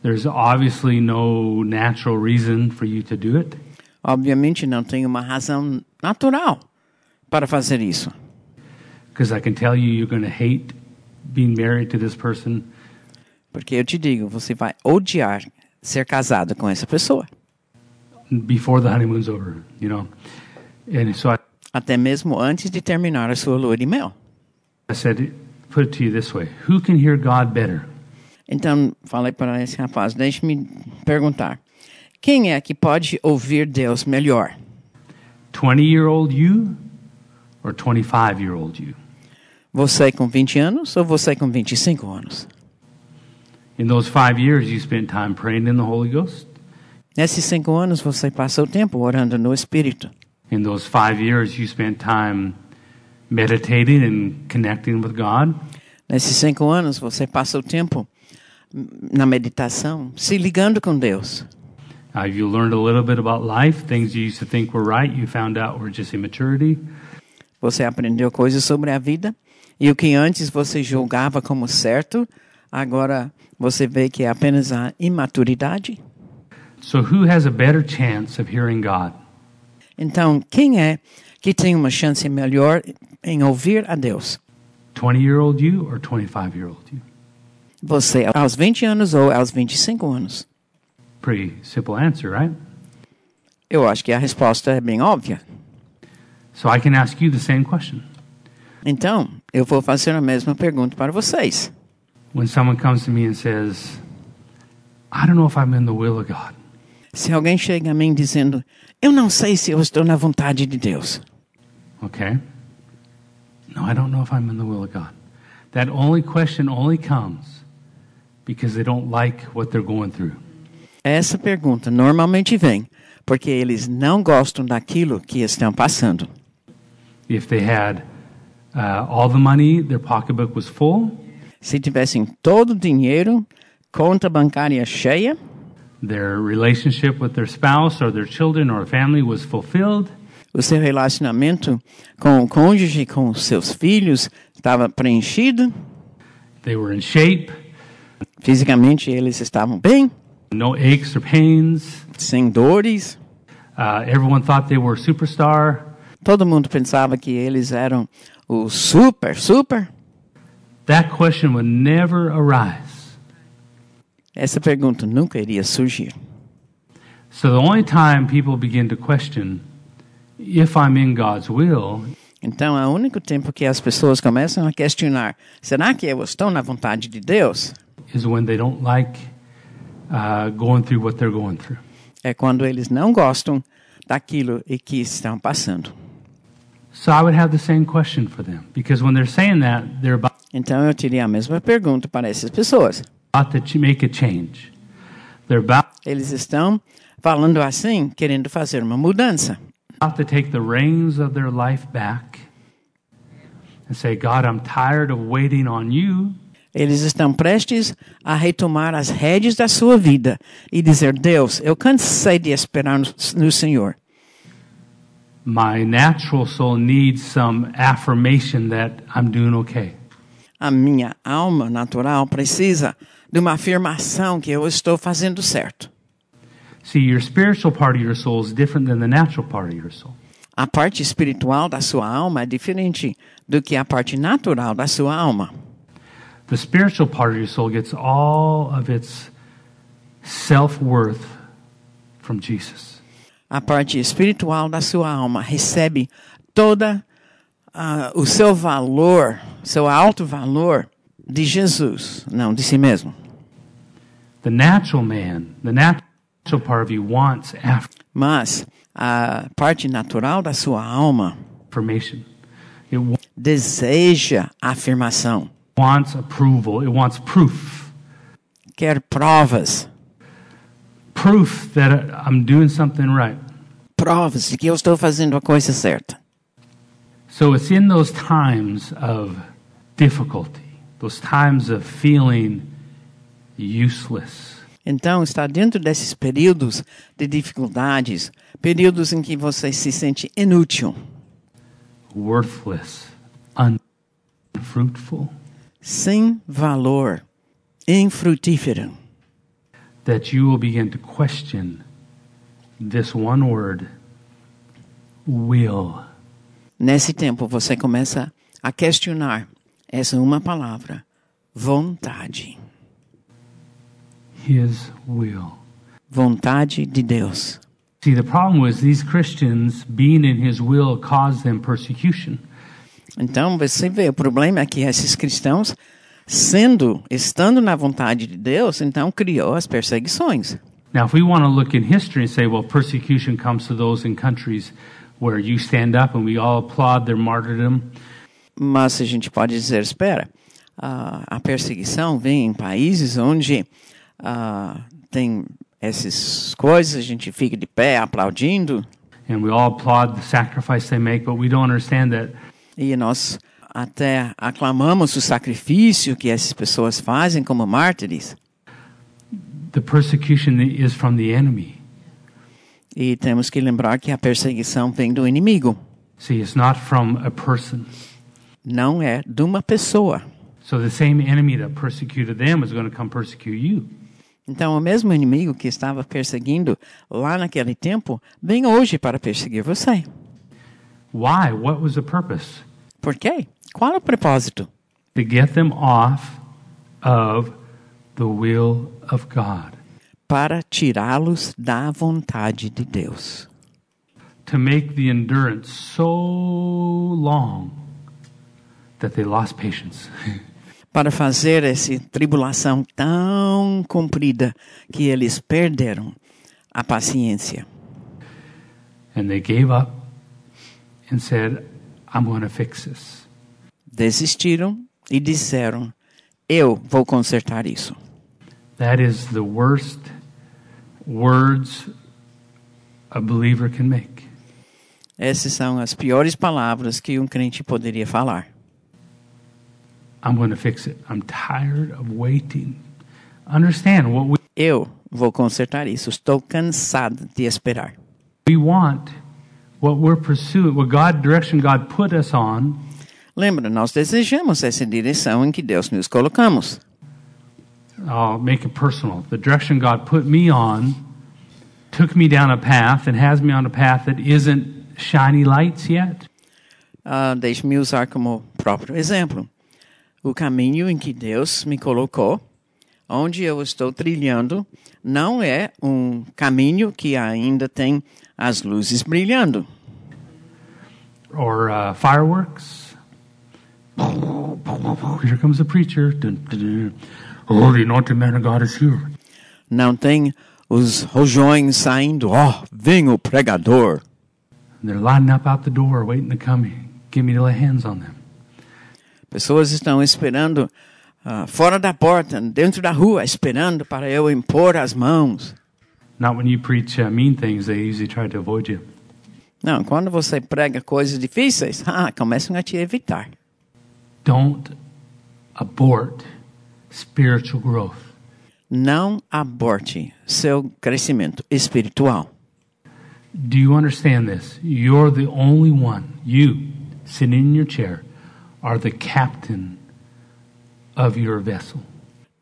There's obviously no natural reason for you to do it. Obviamente não tem uma razão natural para fazer isso. Because I can tell you, you're going to hate being married to this person. Porque eu te digo, você vai odiar ser casado com essa pessoa. before the honeymoon's over, you know. And so I, Até mesmo antes de terminar a sua lua de mel. I said, put it to you this way Who can hear God better? Então, falei para esse rapaz, deixe-me perguntar. Quem é que pode ouvir Deus melhor? 20 year old you or 25 year old you? Você com 20 anos ou você com 25 anos? In those five years, you spent time praying in the Holy Ghost. Nesses cinco anos você passou tempo orando no Espírito. In those five years, you spent time meditating and connecting with God. Nesses cinco anos você passou tempo na meditação, se ligando com Deus. Uh, you learned a little bit about life, things you used to think were right, you found out were just immaturity. Você aprendeu coisas sobre a vida e o que antes você julgava como certo, agora você vê que é apenas a imaturidade. So, who has a better chance of hearing God? Então, quem é que tem uma chance melhor em ouvir a Deus? 20 year old you or 25 year old you? Você aos 20 anos ou aos 25 anos? Pretty simple answer, right? Eu acho que a resposta é bem óbvia. So, I can ask you the same question. Então, eu vou fazer a mesma pergunta para vocês. When someone comes to me and says, I don't know if I'm in the will of God, Se alguém chega a mim dizendo, eu não sei se eu estou na vontade de Deus. okay? No, I don't know if I'm in the will of God. That only question only comes because they don't like what they're going through. Essa pergunta normalmente vem porque eles não gostam daquilo que estão passando. If they had uh, all the money, their pocketbook was full, Se tivessem todo o dinheiro, conta bancária cheia, their relationship with their spouse or their children or family was fulfilled, o seu relacionamento com o cônjuge, com seus filhos, estava preenchido, they were in shape, fisicamente eles estavam bem, no aches or pains, sem dores, uh, everyone thought they were superstar. todo mundo pensava que eles eram o super, super. That question would never arise. Essa pergunta nunca iria surgir. So the only time people begin to question if I'm in God's will Então, é o único tempo que as pessoas começam a questionar: será que eu estou na vontade de Deus? Is when they don't like uh, going through what they're going through. É quando eles não gostam daquilo e que estão passando. So I would have the same question for them because when they're saying that, they're about Então, eu teria a mesma pergunta para essas pessoas. to ch- make a change. They're about, Eles estão falando assim, querendo fazer uma mudança. about to take the reins of their life back and say, God, I'm tired of waiting on you. Eles estão prestes a retomar as rédeas da sua vida e dizer: Deus, eu cansei de esperar no, no Senhor. My natural soul needs some affirmation that I'm doing okay. A minha alma natural precisa de uma afirmação que eu estou fazendo certo. See, your spiritual part of your soul is different than the natural part of your soul. A parte espiritual da sua alma é diferente do que a parte natural da sua alma. The spiritual part of your soul gets all of its self worth from Jesus. A parte espiritual da sua alma recebe toda ah, o seu valor, seu alto valor de Jesus, não de si mesmo. The natural man, the natural part of you wants Mas a parte natural da sua alma deseja afirmação, wants approval. It wants proof. quer provas, Proof that I'm doing something right. provas de que eu estou fazendo a coisa certa. So it's in those times of difficulty, those times of feeling useless, Então, está dentro desses períodos de dificuldades, períodos em que você se sente inútil, worthless, unfruitful, sem valor, infrutífero, that you will begin to question this one word, will. Nesse tempo, você começa a questionar essa uma palavra: vontade. His will. Vontade de Deus. See, the problem was these Christians being in His will caused them persecution. Então, você vê, o problema é que esses cristãos, sendo, estando na vontade de Deus, então criou as perseguições. Now, if we want to look in history and say, well, persecution comes to those in countries where you stand up and we all applaud their martyrdom, Mas a gente pode dizer, espera, a, a perseguição vem em países onde ah, tem essas coisas, a gente fica de pé aplaudindo and we all applaud the sacrifice they make, but we don't understand that e nós até aclamamos o sacrifício que essas pessoas fazem como mártires. the persecution is from the enemy. E temos que lembrar que a perseguição vem do inimigo, See, it's not from a person. não é de uma pessoa. So the same enemy that persecuted them is going to come persecute you. Então, o mesmo inimigo que estava perseguindo lá naquele tempo, vem hoje para perseguir você. Why? What was the purpose? Por quê? Qual é o propósito? To get them off of the will of God. Para tirá-los da vontade de Deus. To make the endurance so long that they lost patience. Para fazer essa tribulação tão comprida que eles perderam a paciência. and they gave up and said, I'm going to fix this. Desistiram e disseram: Eu vou consertar isso. That is the worst words a believer can make. Essas são as piores palavras que um crente poderia falar. I'm going to fix it. I'm tired of waiting. Understand what we, Eu vou consertar isso. Estou cansado de esperar. we want, what we're pursuing, what God direction God put us on Lembra, nós desejamos essa direção em que Deus nos colocamos. I'll make it personal. The direction God put me on took me down a path and has me on a path that isn't shiny lights yet. Ah, Deixe-me usar como próprio exemplo. O caminho em que Deus me colocou, onde eu estou trilhando, não é um caminho que ainda tem as luzes brilhando. Or uh, fireworks. Here comes the preacher. Dun. Oh, the man of God is here. Não tem os rojões saindo. Ó, vem o pregador. They're lining up out the door, waiting to come get me to lay hands on them. Pessoas estão esperando ah, fora da porta, dentro da rua, esperando para eu impor as mãos. Not when you preach uh, mean things, they usually try to avoid you. Não, quando você prega coisas difíceis, ah, começam a te evitar. Don't abort spiritual growth. Não aborte seu crescimento espiritual. Do you understand this? You're the only one, you, sitting in your chair, are the captain of your vessel.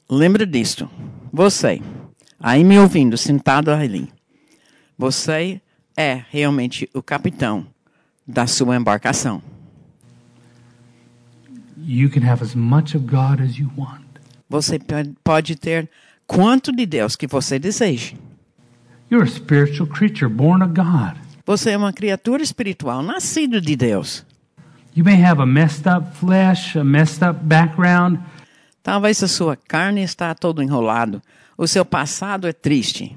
Lembra disto. Você, aí me ouvindo, sentado ali. Você é realmente o capitão da sua embarcação. You can have as much of God as you want. Você pode ter quanto de Deus que você deseje. You're a spiritual creature born of God. Você é uma criatura espiritual, nascido de Deus. You may have a messed up flesh, a messed up background, Talvez a sua carne está todo enrolado. O seu passado é triste.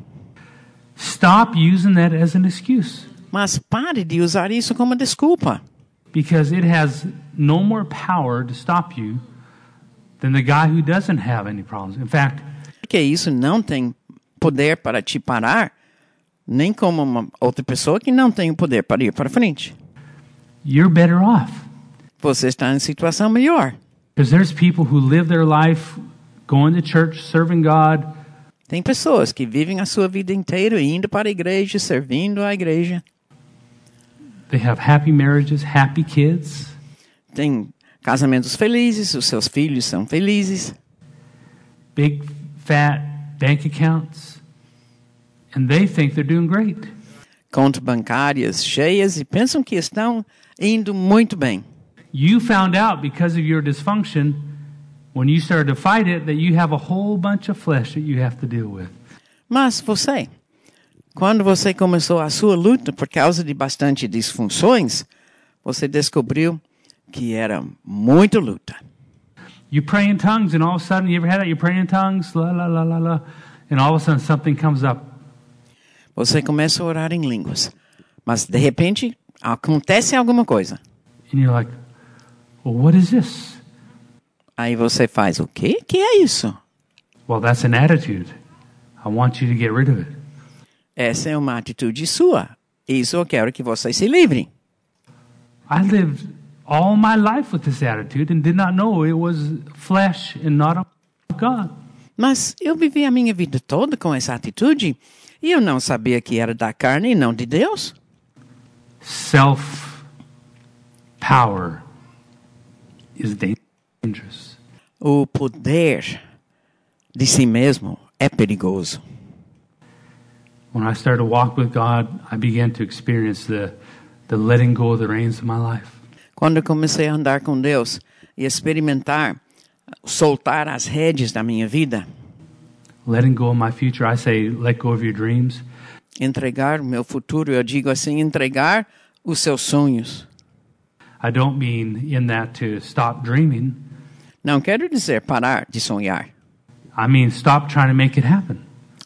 Stop using that as an excuse Mas pare de usar isso como desculpa. because it has no more power to stop you than the guy who doesn't have any problems. In fact, Porque isso não tem poder para te parar, nem como uma outra pessoa que não tem o poder para ir para frente. you're better off Você está em situação melhor. because there's people who live their life going to church, serving God, Tem pessoas que vivem a sua vida inteira indo para a igreja, servindo a igreja. they have happy marriages, happy kids, Tem casamentos felizes, os seus filhos são felizes. big fat bank accounts, and they think they're doing great. Contas bancárias cheias e pensam que estão indo muito bem. You found out because of your dysfunction when you started to fight it that you have a whole bunch of flesh that you have to deal with. Mas você, quando você começou a sua luta por causa de bastante disfunções, você descobriu que era muito luta. You pray in tongues, and all of a sudden, you ever had that? You pray in tongues, la la la la la, and all of a sudden something comes up. Você começa a orar em línguas, mas de repente acontece alguma coisa. And you're like, Well, what is this? Aí você faz o quê? Que é isso? Well, that's an attitude. I want you to get rid of it. Essa é uma atitude sua. Isso eu quero que você se livre. I lived all my life with this attitude and did not know it was flesh and not God. Mas eu vivi a minha vida toda com essa atitude e eu não sabia que era da carne e não de Deus. Self power is dangerous. O poder de si mesmo é perigoso. When I started to walk with God, I began to experience the, the letting go of the reins of my life. Quando eu comecei a andar com Deus e experimentar soltar as rédeas da minha vida, Letting go of my future, I say, let go of your dreams. entregar o meu futuro, eu digo assim, entregar os seus sonhos. I don't mean in that to stop dreaming. Não quero dizer parar de sonhar, I mean stop trying to make it happen.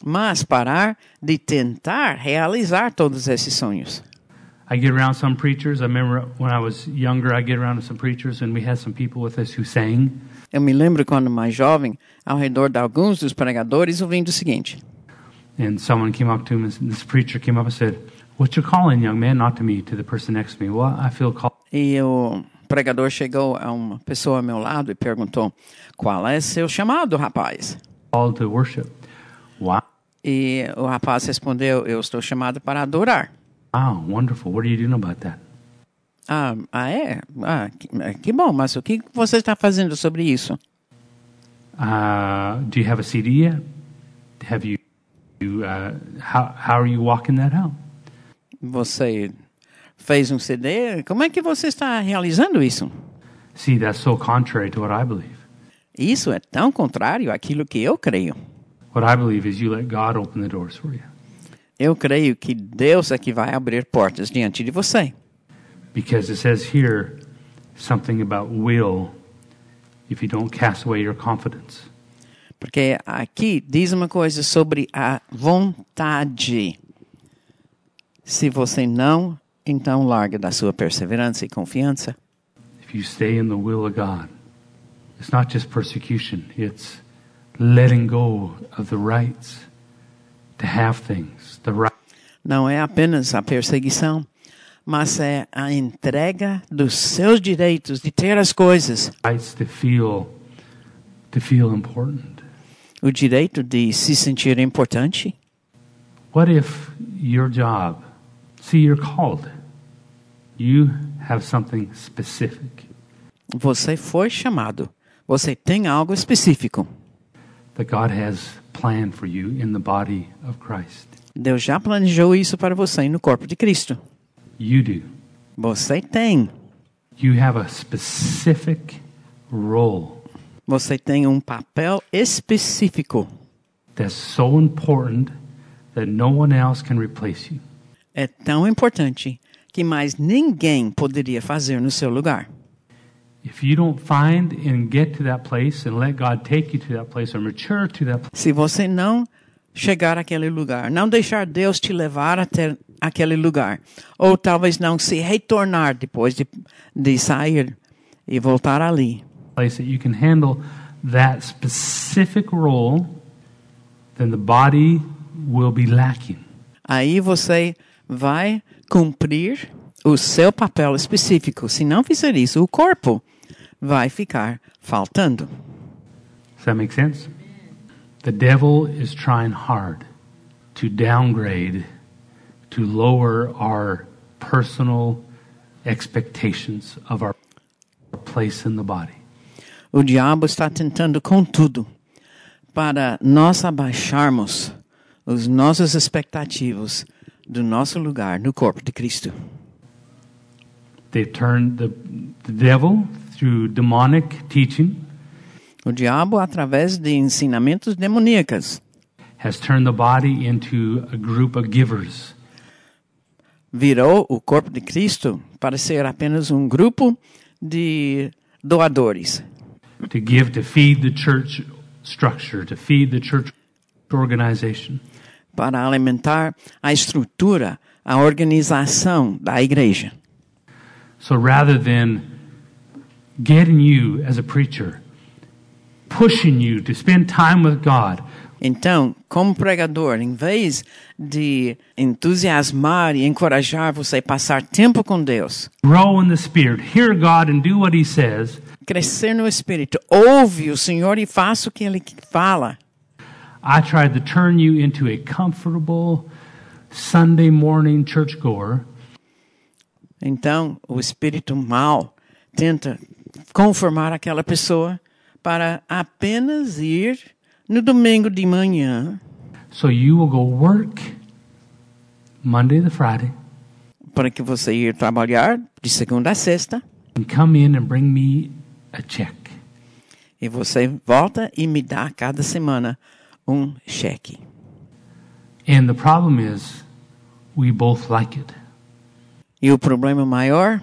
mas parar de tentar realizar todos esses sonhos. I get around some preachers. I remember when I was younger, I get around some preachers, and we had some people with us who sang. Eu me lembro quando mais jovem, ao redor de alguns dos pregadores, ouvindo o seguinte: And someone came up to him, this preacher came up and said, What's your calling, young man? Not to me, to the person next to me. Well, I feel called. E o pregador chegou a uma pessoa ao meu lado e perguntou: Qual é seu chamado, rapaz? called to worship. Wow. E o rapaz respondeu: Eu estou chamado para adorar. Wow, wonderful. What are you doing about that? Ah, ah é? Ah, que, que bom, mas o que você está fazendo sobre isso? Uh, do you have a CD yet? Have you, you uh, how, how are you walking that out? Você fez um CD? Como é que você está realizando isso? See, that's so contrary to what I believe. Isso é tão contrário àquilo que eu creio. What I believe is you let God open the doors for you. Eu creio que Deus é que vai abrir portas diante de você. Because it says here something about will if you don't cast away your confidence. Porque aqui diz uma coisa sobre a vontade. Se você não, então larga da sua perseverança e confiança. If you stay in the will of God, it's not just persecution, it's letting go of the rights to have things, the right Não é apenas a perseguição, mas é a entrega dos seus direitos de ter as coisas, rights to feel to feel important. o direito de se sentir importante. What if your job, see you're called. You have something specific Você foi chamado. Você tem algo específico. that God has planned for you in the body of Christ. Deus já planejou isso para você no corpo de Cristo. You do. Você tem. You have a specific role Você tem um papel específico. that's so important that no one else can replace you. É tão importante que mais ninguém poderia fazer no seu lugar. If you don't find and get to that place and let God take you to that place or mature to that place, Se você não chegar àquele lugar, não deixar Deus te levar até aquele lugar, ou talvez não se retornar depois de, de sair e voltar ali, place that you can handle that specific role, then the body will be lacking. aí você vai cumprir o seu papel específico. Se não fizer isso, o corpo vai ficar faltando. Does that make sense? The devil is trying hard to downgrade, to lower our personal expectations of our place in the body. O diabo está tentando com tudo para nós abaixarmos os nossos expectativos do nosso lugar no corpo de Cristo. They've turned the, the devil through demonic teaching O diabo, através de ensinamentos demoníacos, has turned the body into a group of givers. virou o corpo de Cristo para ser apenas um grupo de doadores, to give to feed the church structure, to feed the church organization. Para alimentar a estrutura, a organização da igreja. So rather than getting you as a preacher, pushing you to spend time with God, Então, como pregador, em vez de entusiasmar e encorajar você a passar tempo com Deus, grow in the Spirit, hear God and do what He says, crescer no Espírito, ouve o Senhor e faça o que Ele fala. I tried to turn you into a comfortable Sunday morning churchgoer. Então, o espírito mal tenta conformar aquela pessoa para apenas ir no domingo de manhã, so you will go work Monday to Friday para que você ir trabalhar de segunda a sexta. and come in and bring me a check. e você volta e me dá cada semana um cheque. And the problem is, we both like it. E o problema maior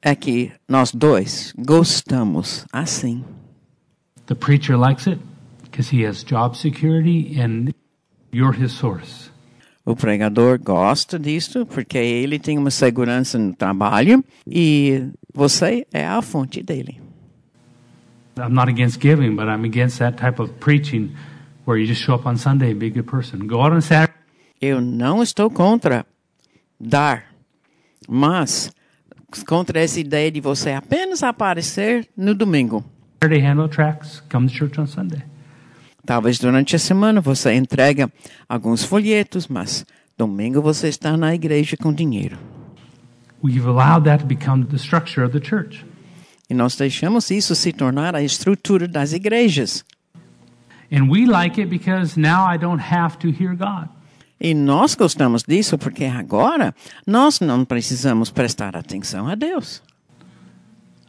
é que nós dois gostamos assim. The preacher likes it because he has job security and you're his source. O pregador gosta disso porque ele tem uma segurança no trabalho e você é a fonte dele. I'm not against giving, but I'm against that type of preaching where you just show up on Sunday and be a good person. Go out on Saturday, Eu não estou contra dar, mas contra essa ideia de você apenas aparecer no domingo. handle tracks, come to church on Sunday. Talvez durante a semana você entrega alguns folhetos, mas domingo você está na igreja com dinheiro. We've allowed that to become the structure of the church. E nós deixamos isso se tornar a estrutura das igrejas. And we like it because now I don't have to hear God. E nós gostamos disso porque agora nós não precisamos prestar atenção a Deus.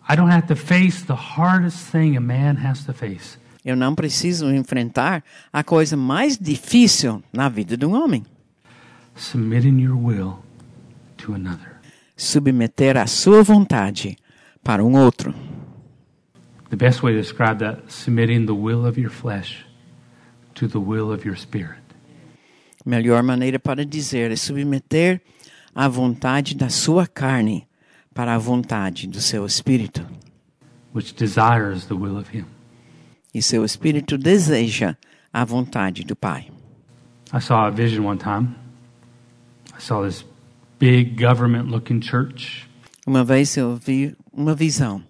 I don't have to face the hardest thing a man has to face. Eu não preciso enfrentar a coisa mais difícil na vida de um homem. Submitting your will to another. Submeter a sua vontade para um outro. The best way to describe that, submitting the will of your flesh to the will of your spirit. Melhor maneira para dizer é submeter a vontade da sua carne para a vontade do seu espírito. which desires the will of Him. E seu espírito deseja a vontade do Pai. I saw a vision one time. I saw this big government looking church. Uma vez eu vi uma visão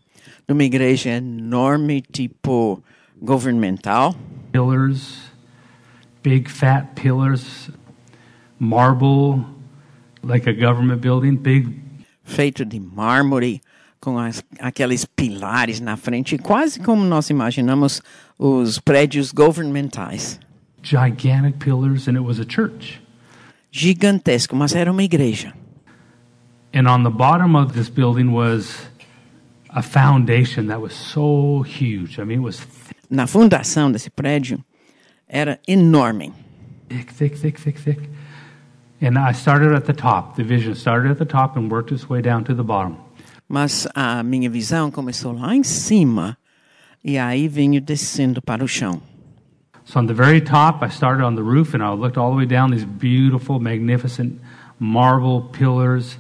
de uma igreja enorme, tipo governamental, Pillars, big fat pillars, marble, like a government building, big feito de mármore, com as, aqueles pilares na frente, quase como nós imaginamos os prédios governamentais. gigantic pillars, and it was a church. Gigantesco, mas era uma igreja. And on the bottom of this building was a foundation that was so huge. I mean, it was Na fundação desse prédio era enorme. thick, thick, thick, thick, thick. And I started at the top. The vision started at the top and worked its way down to the bottom. Mas a minha visão começou lá em cima e aí vinha descendo para o chão. So on the very top, I started on the roof and I looked all the way down these beautiful, magnificent marble pillars.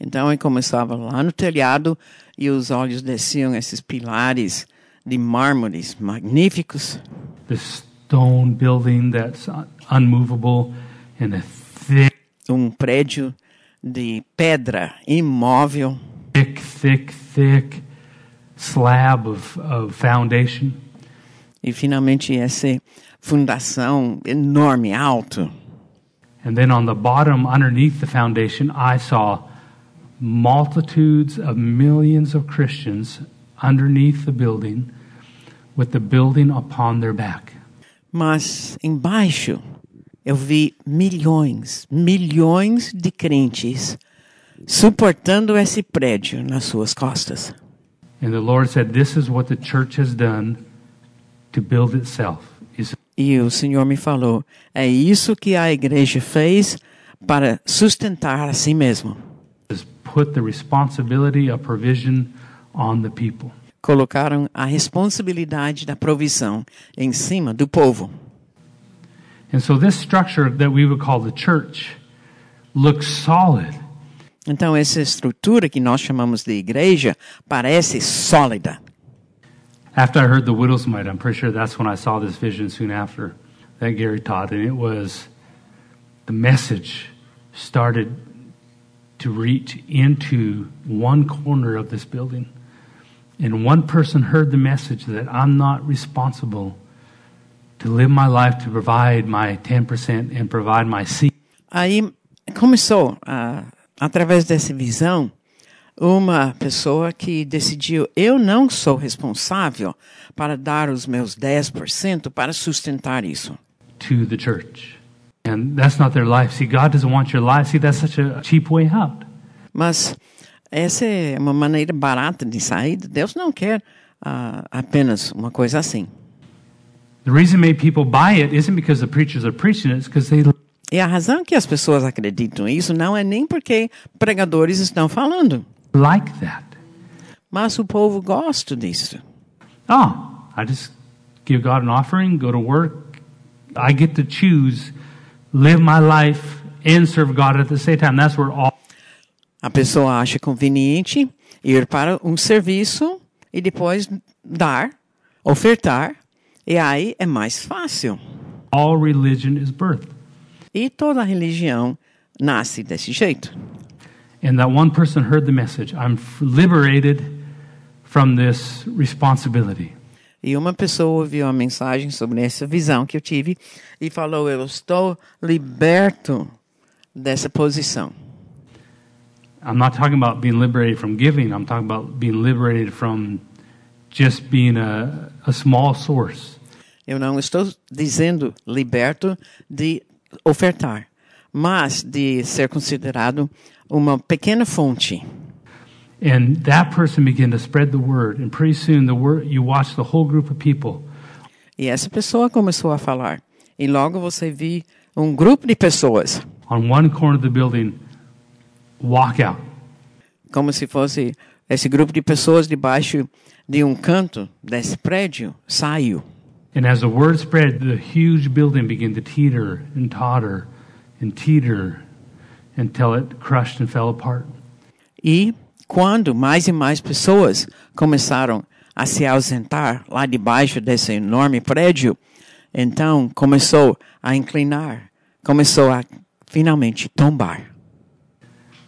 Então eu começava lá no telhado e os olhos desciam esses pilares de mármores magníficos. This stone building that's unmovable and a thick, Um prédio de pedra imóvel, thick, thick, thick slab of, of foundation. e finalmente essa fundação enorme, alto. And then on the bottom, underneath the foundation, I saw multitudes of millions of Christians underneath the building with the building upon their back. Mas embaixo eu vi milhões, milhões de crentes suportando esse prédio nas suas costas. And the Lord said, This is what the church has done to build itself. Is E o Senhor me falou: é isso que a igreja fez para sustentar a si mesmo. is put the responsibility of provision on the people. Colocaram a responsabilidade da provisão em cima do povo. And so this structure that we would call the church looks solid. Então, essa estrutura que nós chamamos de igreja parece sólida. After I heard the widow's mite, I'm pretty sure that's when I saw this vision soon after that Gary taught. And it was the message started to reach into one corner of this building. And one person heard the message that I'm not responsible to live my life to provide my 10% and provide my seed. Aí começou, ah, através dessa visão, uma pessoa que decidiu: eu não sou responsável para dar os meus 10% para sustentar isso. to the church. And that's not their life. See, God doesn't want your life. See, that's such a cheap way out. Mas essa é uma maneira barata de sair. Deus não quer ah, apenas uma coisa assim. The reason many people buy it isn't because the preachers are preaching it, it's because they E a razão que as pessoas acreditam nisso não é nem porque pregadores estão falando, like that. mas o povo gosta disso. Oh, I just give God an offering, go to work. I get to choose, live my life, and serve God at the same time. That's where all A pessoa acha conveniente ir para um serviço e depois dar, ofertar, e aí é mais fácil. all religion is birthed. E toda religião nasce desse jeito. And that one person heard the message. I'm liberated from this responsibility. E uma pessoa ouviu a mensagem sobre essa visão que eu tive e falou: Eu estou liberto dessa posição. I'm not talking about being liberated from giving. I'm talking about being liberated from just being a, a small source. Eu não estou dizendo liberto de ofertar, mas de ser considerado uma pequena fonte. And that person began to spread the word. And pretty soon, the word you watch the whole group of people E essa pessoa começou a falar. E logo você viu um grupo de pessoas, on one corner of the building walk out. como se fosse esse grupo de pessoas debaixo de um canto desse prédio, saiu. And as the word spread, the huge building began to teeter and totter and teeter until it crushed and fell apart. E quando mais e mais pessoas começaram a se ausentar lá debaixo desse enorme prédio, então começou a inclinar, começou a finalmente tombar.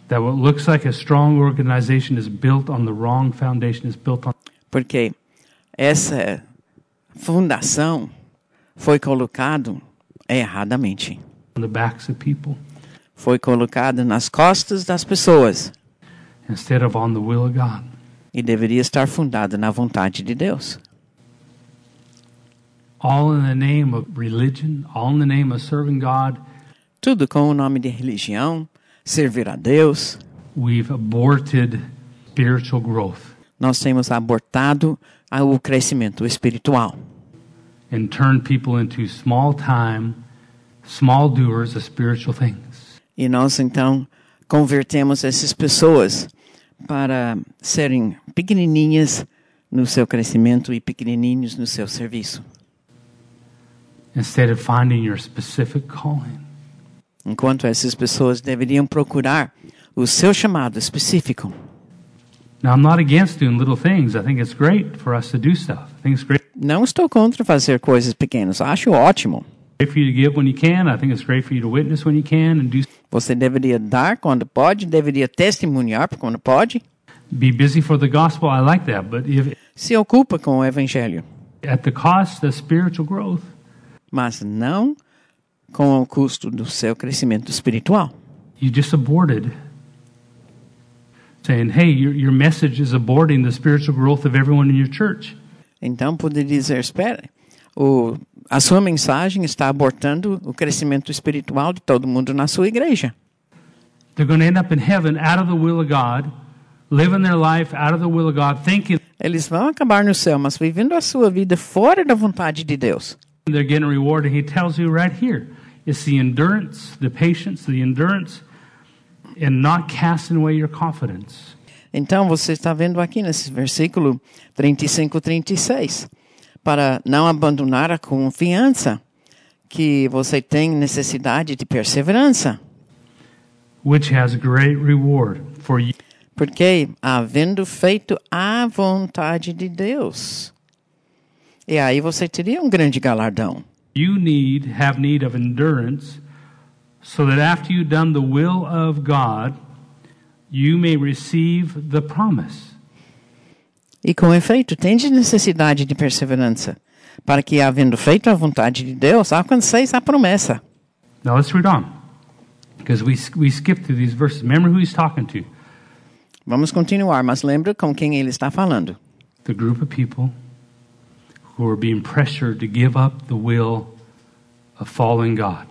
That what looks like a strong organization is built on the wrong foundation, is built on Porque essa fundação foi colocado erradamente. the backs of people Foi colocada nas costas das pessoas instead of on the will of God. e deveria estar fundada na vontade de Deus. All in the name of religion, all in the name of serving God, Tudo com o nome de religião, servir a Deus. we've aborted spiritual growth Nós temos abortado o crescimento espiritual and turned people into small time, small doers of spiritual things. e nós então convertemos essas pessoas para serem pequenininhas no seu crescimento e pequenininhos no seu serviço. Instead of finding your specific calling. Enquanto essas pessoas deveriam procurar o seu chamado específico. Now, I'm not against doing little things. I think it's great for us to do stuff. I think it's great, Não estou contra fazer coisas pequenas, acho ótimo. Você deveria dar quando pode, deveria testemunhar quando pode. be busy for the gospel. I like that. But if Se ocupa com o evangelho, at the cost of spiritual growth, mas não com o custo do seu crescimento espiritual. you just aborted. Saying, hey, your, your message is aborting the spiritual growth of everyone in your church. Então, poder dizer, espera, o, a sua mensagem está abortando o crescimento espiritual de todo mundo na sua igreja. They're going to end up in heaven out of the will of God, living their life out of the will of God, thinking Eles vão acabar no céu, mas vivendo a sua vida fora da vontade de Deus. They're getting reward. And he tells you right here it's the endurance, the patience, the endurance, and not casting away your confidence. Então, você está vendo aqui nesse versículo 35, 36, para não abandonar a confiança que você tem necessidade de perseverança. which has great reward. For you, Porque havendo feito a vontade de Deus. E aí você teria um grande galardão. you need have need of endurance, so that after you've done the will of God, you may receive the promise. E com efeito, tende necessidade de perseverança, para que, havendo feito a vontade de Deus, alcanceis a promessa. Now let's read on, because we we skipped through these verses. Remember who he's talking to? Vamos continuar, mas lembra com quem ele está falando. The group of people who are being pressured to give up the will of following God.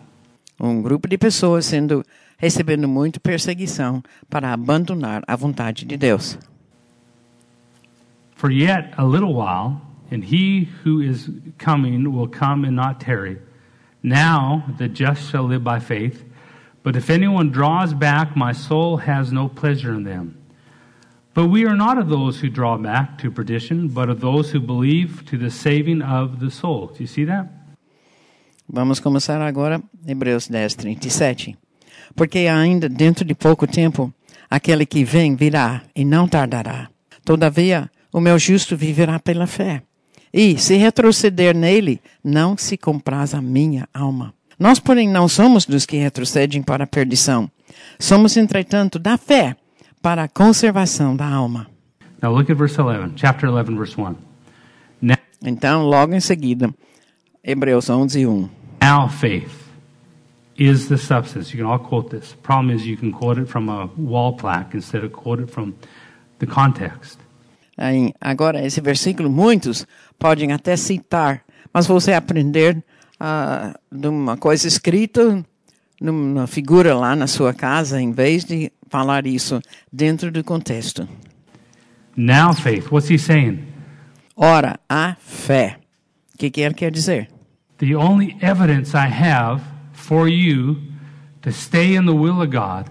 Um grupo de pessoas sendo recebendo muito perseguição para abandonar a vontade de Deus. For yet a little while, and he who is coming will come and not tarry. Now the just shall live by faith. But if anyone draws back, my soul has no pleasure in them. But we are not of those who draw back to perdition, but of those who believe to the saving of the soul. Do you see that? Vamos começar agora Hebreus 10, 37. Porque ainda dentro de pouco tempo, aquele que vem virá e não tardará. Todavia, o meu justo viverá pela fé. E, se retroceder nele, não se compraz a minha alma. Nós, porém, não somos dos que retrocedem para a perdição. Somos, entretanto, da fé para a conservação da alma. Now look at verse 11, chapter 11, verse 1. Now, Então, logo em seguida, Hebreus 11, 1. now faith is the substance. You can all quote this. Problem is, you can quote it from a wall plaque instead of quote it from the context. Aí, agora, esse versículo, muitos podem até citar, mas você aprender ah, de uma coisa escrita numa figura lá na sua casa, em vez de falar isso dentro do contexto. Now faith. What's he saying? Ora, a fé. O que, que ele quer dizer? The only evidence I have for you to stay in the will of God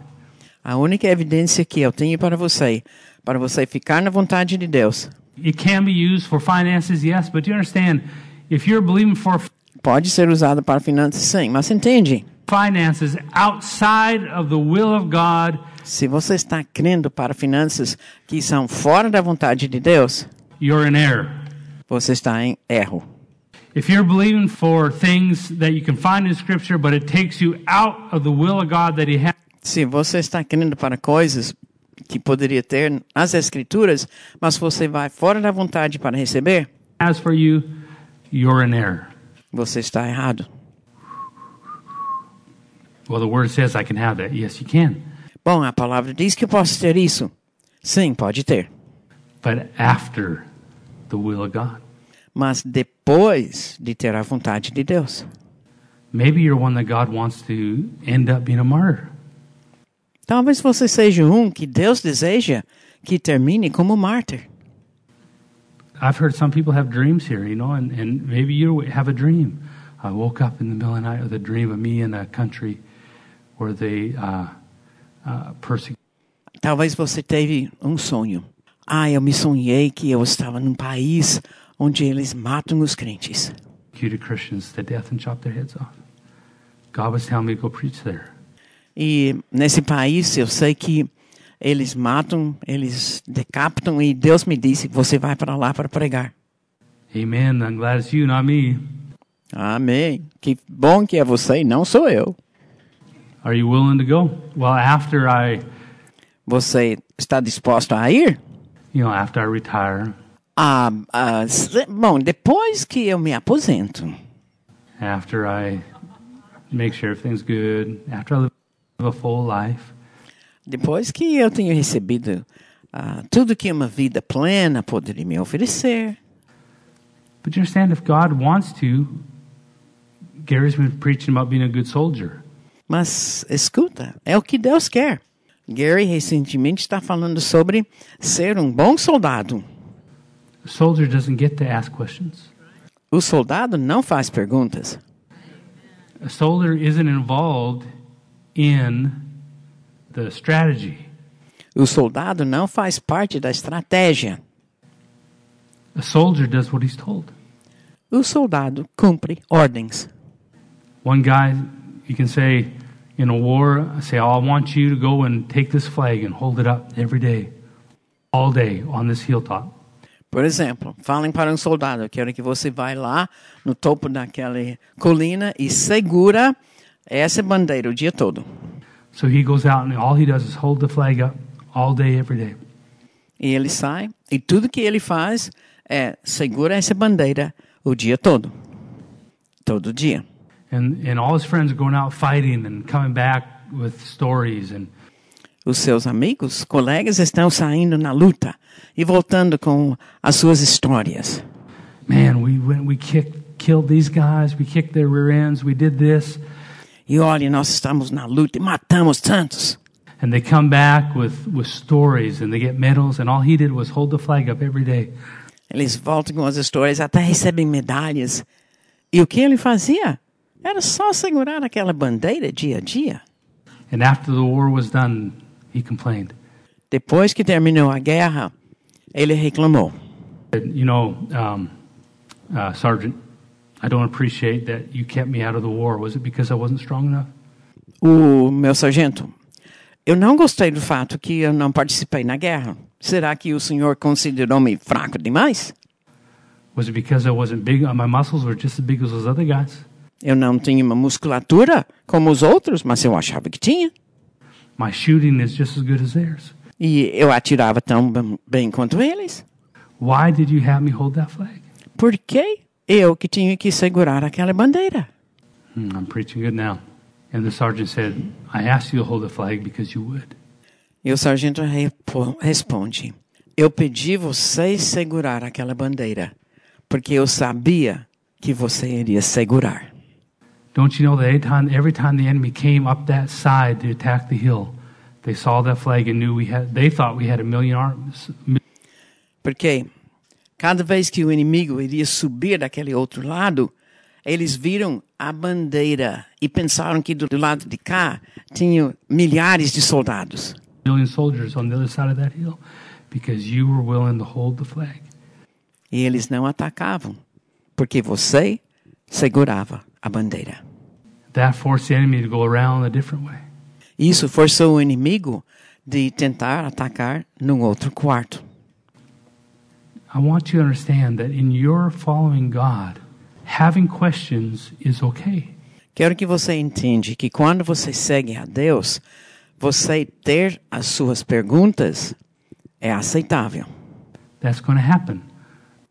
A única evidência que eu tenho para você, para você ficar na vontade de Deus, it can be used for finances, yes, but you understand if you're believing for pode ser usada para finanças, sim, mas entende? Finances outside of the will of God, Se você está crendo para finanças que são fora da vontade de Deus, you're in error. você está em erro. If you're believing for things that you can find in Scripture, but it takes you out of the will of God that He has, Se você está crendo para coisas que poderia ter nas escrituras, mas você vai fora da vontade para receber, has for you, you're in error. você está errado. Well, the Word says I can have that. Yes, you can. Bom, a palavra diz que eu posso ter isso. Sim, pode ter. But after the will of God. Mas depois de ter a vontade de Deus. Maybe you're one that God wants to end up being a martyr. Talvez você seja um que Deus deseja que termine como mártir. I've heard some people have dreams here, you know, and, and maybe you have a dream. I woke up in the middle of the night with a dream of me in a country they uh, uh, Talvez você teve um sonho. Ah, eu me sonhei que eu estava num país onde eles matam os crentes. Christians to death and chop their heads off. God was telling me to go preach there. E nesse país eu sei que eles matam, eles decapitam e Deus me disse: você vai para lá para pregar. Amen. I'm glad it's you, not me. Amém. Que bom que é você e não sou eu. Are you willing to go? Well, after I, Você está disposto a ir? you know, after I retire, Ah, ah, se- bom, depois que eu me aposento, after I make sure everything's good, after I live a full life, depois que eu tenho recebido ah, tudo que uma vida plena poderia me oferecer. But you understand, if God wants to, Gary's been preaching about being a good soldier. Mas escuta, é o que Deus quer. Gary recentemente está falando sobre ser um bom soldado. A soldier doesn't get to ask questions. O soldado não faz perguntas. A soldier isn't involved in the strategy. O soldado não faz parte da estratégia. A soldier does what he's told. O soldado cumpre ordens. One guy, you can say, in a war, say, oh, I want you to go and take this flag and hold it up every day, all day on this hilltop. Por exemplo, falem para um soldado, eu quero que você vai lá no topo daquela colina e segura essa bandeira o dia todo. So he goes out and all he does is hold the flag up all day, every day. E ele sai e tudo que ele faz é segura essa bandeira o dia todo. Todo dia. And, and all his friends are going out fighting and coming back with stories. And Os seus amigos, colegas estão saindo na luta e voltando com as suas histórias. man, we went, we kicked, killed these guys, we kicked their rear ends, we did this. E olha, nós estamos na luta e matamos tantos. And they come back with, with stories and they get medals. And all he did was hold the flag up every day. Eles voltam com as histórias, até recebem medalhas. E o que ele fazia? Era só segurar aquela bandeira dia a dia. And after the war was done, he complained. Depois que terminou a guerra, ele reclamou. You know, um, uh, Sergeant, I don't appreciate that you kept me out of the war. Was it because I wasn't strong enough? O meu sargento, eu não gostei do fato que eu não participei na guerra. Será que o senhor considerou-me fraco demais? Was it because I wasn't big? uh, My muscles were just as big as those other guys. Eu não tinha uma musculatura como os outros, mas eu achava que tinha. My shooting is just as good as theirs. E eu atirava tão bem- quanto eles. Why did you have me hold that flag? Por que eu que tinha que segurar aquela bandeira? Hmm, I'm preaching good now. And the sergeant said, I asked you to hold the flag because you would. E o sargento responde: Eu pedi você segurar aquela bandeira, porque eu sabia que você iria segurar. Don't you know that every time, every time the enemy came up that side to attack the hill, they saw that flag and knew we had, they thought we had a million arms. Porque cada vez que o inimigo iria subir daquele outro lado, eles viram a bandeira e pensaram que do lado de cá tinham milhares de soldados. million soldiers on the other side of that hill because you were willing to hold the flag. E eles não atacavam, porque você segurava a bandeira. That forced the enemy to go around a different way. Isso forçou o inimigo de tentar atacar num outro quarto. I want you to understand that in your following God, having questions is okay. Quero que você entenda que quando você segue a Deus, você ter as suas perguntas é aceitável. That's going to happen.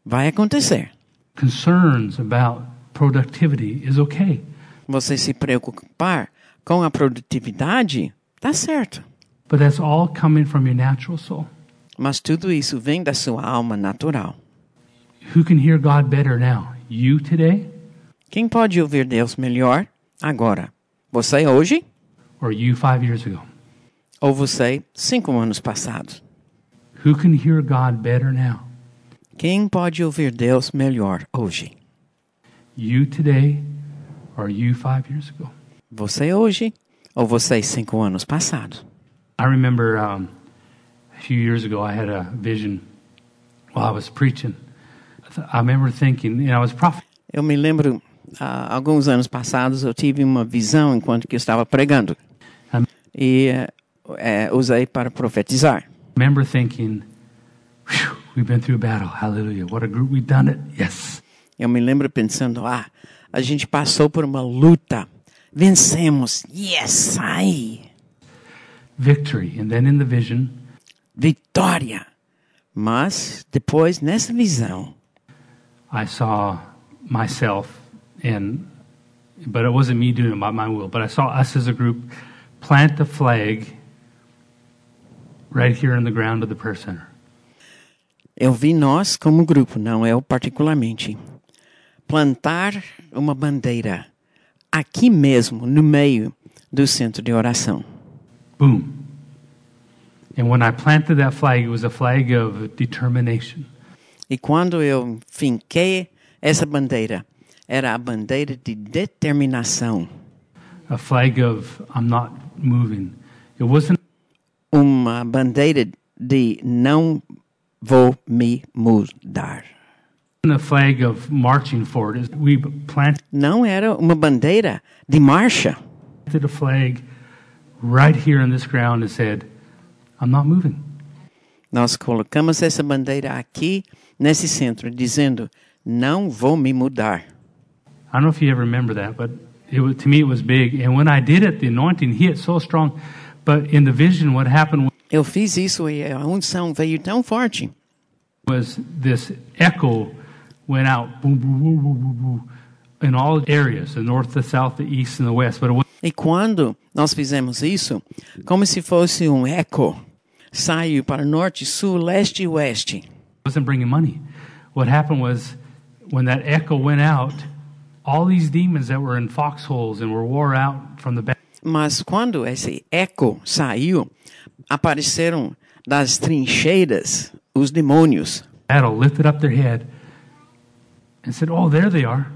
Vai acontecer. Concerns about productivity is okay. Você se preocupar com a produtividade, tá certo. But that's all coming from your natural soul. Mas tudo isso vem da sua alma natural. Who can hear God better now? You today Quem pode ouvir Deus melhor agora? Você hoje or you five years ago? ou você cinco anos passados? Who can hear God better now? Quem pode ouvir Deus melhor hoje? You today or you five years ago? Você hoje ou você cinco anos passados? I remember um, a few years ago, I had a vision while I was preaching. I, remember thinking, I was prophet. Eu me lembro, há alguns anos passados, eu tive uma visão enquanto que eu estava pregando. E eh, eh, usei para profetizar. remember thinking, "Whew, we've been through a battle. Hallelujah. What a group. We've done it. Yes. Eu me lembro pensando, ah, a gente passou por uma luta. Vencemos. Yes, ai. Victory. And then in the vision, Vitória. Mas, depois, nessa visão, I saw myself and but it wasn't me doing it by my will, but I saw us as a group plant the flag right here in the ground of the prayer center. eu vi nós como grupo, não eu particularmente, plantar uma bandeira aqui mesmo, no meio do centro de oração. Boom. And when I planted that flag, it was a flag of determination. E quando eu finquei essa bandeira, era a bandeira de determinação, A flag of I'm not moving. It wasn't uma bandeira de não vou me mudar. Não era uma bandeira de marcha, a flag right here on this ground and said, I'm not moving. Nós colocamos essa bandeira aqui nesse centro, dizendo: não vou me mudar. I don't know if you ever remember that, but it to me it was big. And when I did it, the anointing hit so strong. But in the vision, what happened Eu fiz isso e a unção veio tão forte. was this echo went out, boom, boom, boom, boom, boom, boom, in all areas, the north, the south, the east, and the west. But E quando nós fizemos isso, como se fosse um eco, saiu para norte, sul, leste e oeste. wasn't bringing money. What happened was when that echo went out, all these demons that were in foxholes and were wore out from the back Mas quando esse eco saiu, apareceram das trincheiras os demônios. battle lifted up their head and said, Oh, there they are.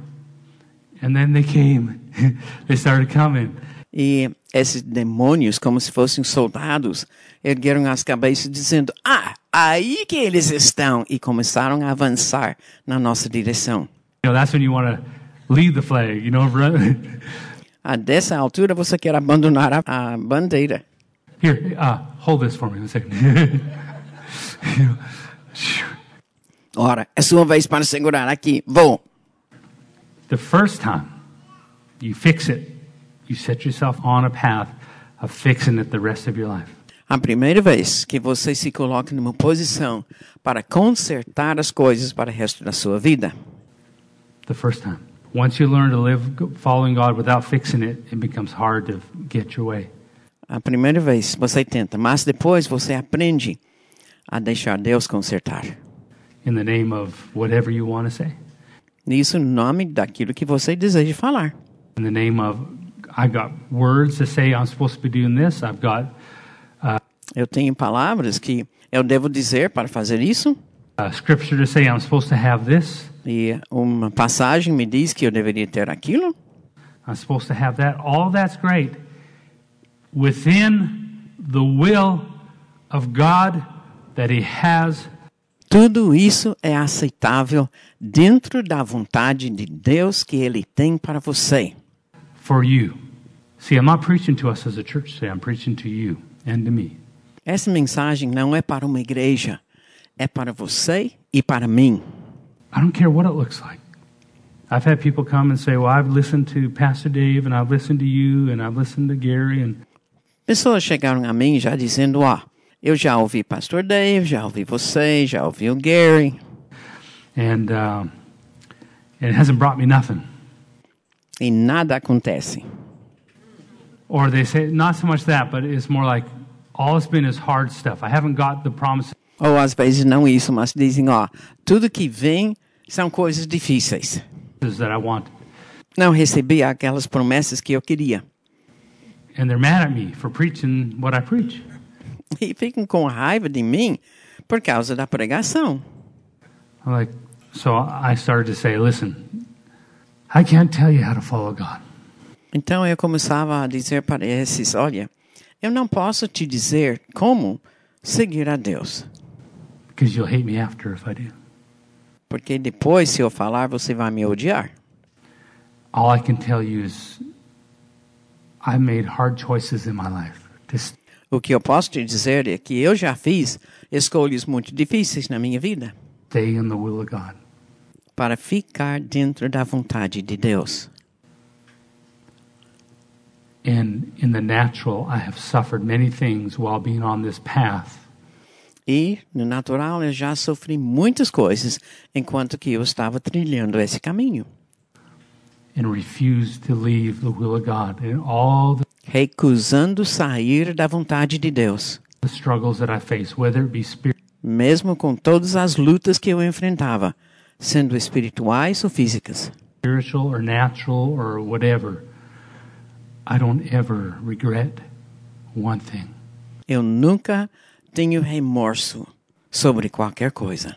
And then they came. they started coming. E esses demônios, como se fossem soldados, ergueram as cabeças dizendo: Ah, aí que eles estão! E começaram a avançar na nossa direção. You know, that's when you want to leave the flag, you know, run. A dessa altura você quer abandonar a, a bandeira. Here, uh, hold this for me one second. Ora, é sua vez para segurar aqui. Vou. the first time you fix it, you set yourself on a path of fixing it the rest of your life. A primeira vez que você se coloca numa posição para consertar as coisas para o resto da sua vida. The first time. Once you learn to live following God without fixing it, it becomes hard to get your way. A primeira vez você tenta, mas depois você aprende a deixar Deus consertar. In the name of whatever you want to say. Isso nome daquilo que você deseja falar. In the name of, I got words to say I'm supposed to be doing this. I've got Eu tenho palavras que eu devo dizer para fazer isso. uh, scripture to say I'm supposed to have this. E uma passagem me diz que eu deveria ter aquilo. I'm supposed to have that. All that's great. Within the will of God that He has Tudo isso é aceitável dentro da vontade de Deus que Ele tem para você. for you. See, I'm not preaching to us as a church today. I'm preaching to you and to me. Essa mensagem não é para uma igreja, é para você e para mim. I don't care what it looks like. I've had people come and say, Well, I've listened to Pastor Dave and I've listened to you and I've listened to Gary and Pessoas chegaram a mim já dizendo: Ó, eu já ouvi Pastor Dave, já ouvi você, já ouvi o Gary, and um, it hasn't brought me nothing. e nada acontece. Or they say, not so much that, but it's more like all it's been is hard stuff. I haven't got the promises Ou às vezes não isso, mas dizem: Ó, tudo que vem são coisas difíceis. that I want. Não recebi aquelas promessas que eu queria. And they're mad at me for preaching what I preach. E ficam com raiva de mim por causa da pregação. Like, so I started to say, listen, I can't tell you how to follow God. Então eu começava a dizer para esses: Olha, eu não posso te dizer como seguir a Deus. Because you'll hate me after if I do. Porque depois, se eu falar, você vai me odiar. All I can tell you is I made hard choices in my life. O que eu posso te dizer é que eu já fiz escolhas muito difíceis na minha vida stay in the will of God. para ficar dentro da vontade de Deus. And in the natural, I have suffered many things while being on this path. E, no natural, eu já sofri muitas coisas enquanto que eu estava trilhando esse caminho. Recusando sair da vontade de Deus. the struggles that I face, whether it be spirit, Mesmo com todas as lutas que eu enfrentava, sendo espirituais ou físicas. spiritual or natural or whatever, I don't ever regret one thing. Eu nunca tenho remorso sobre qualquer coisa.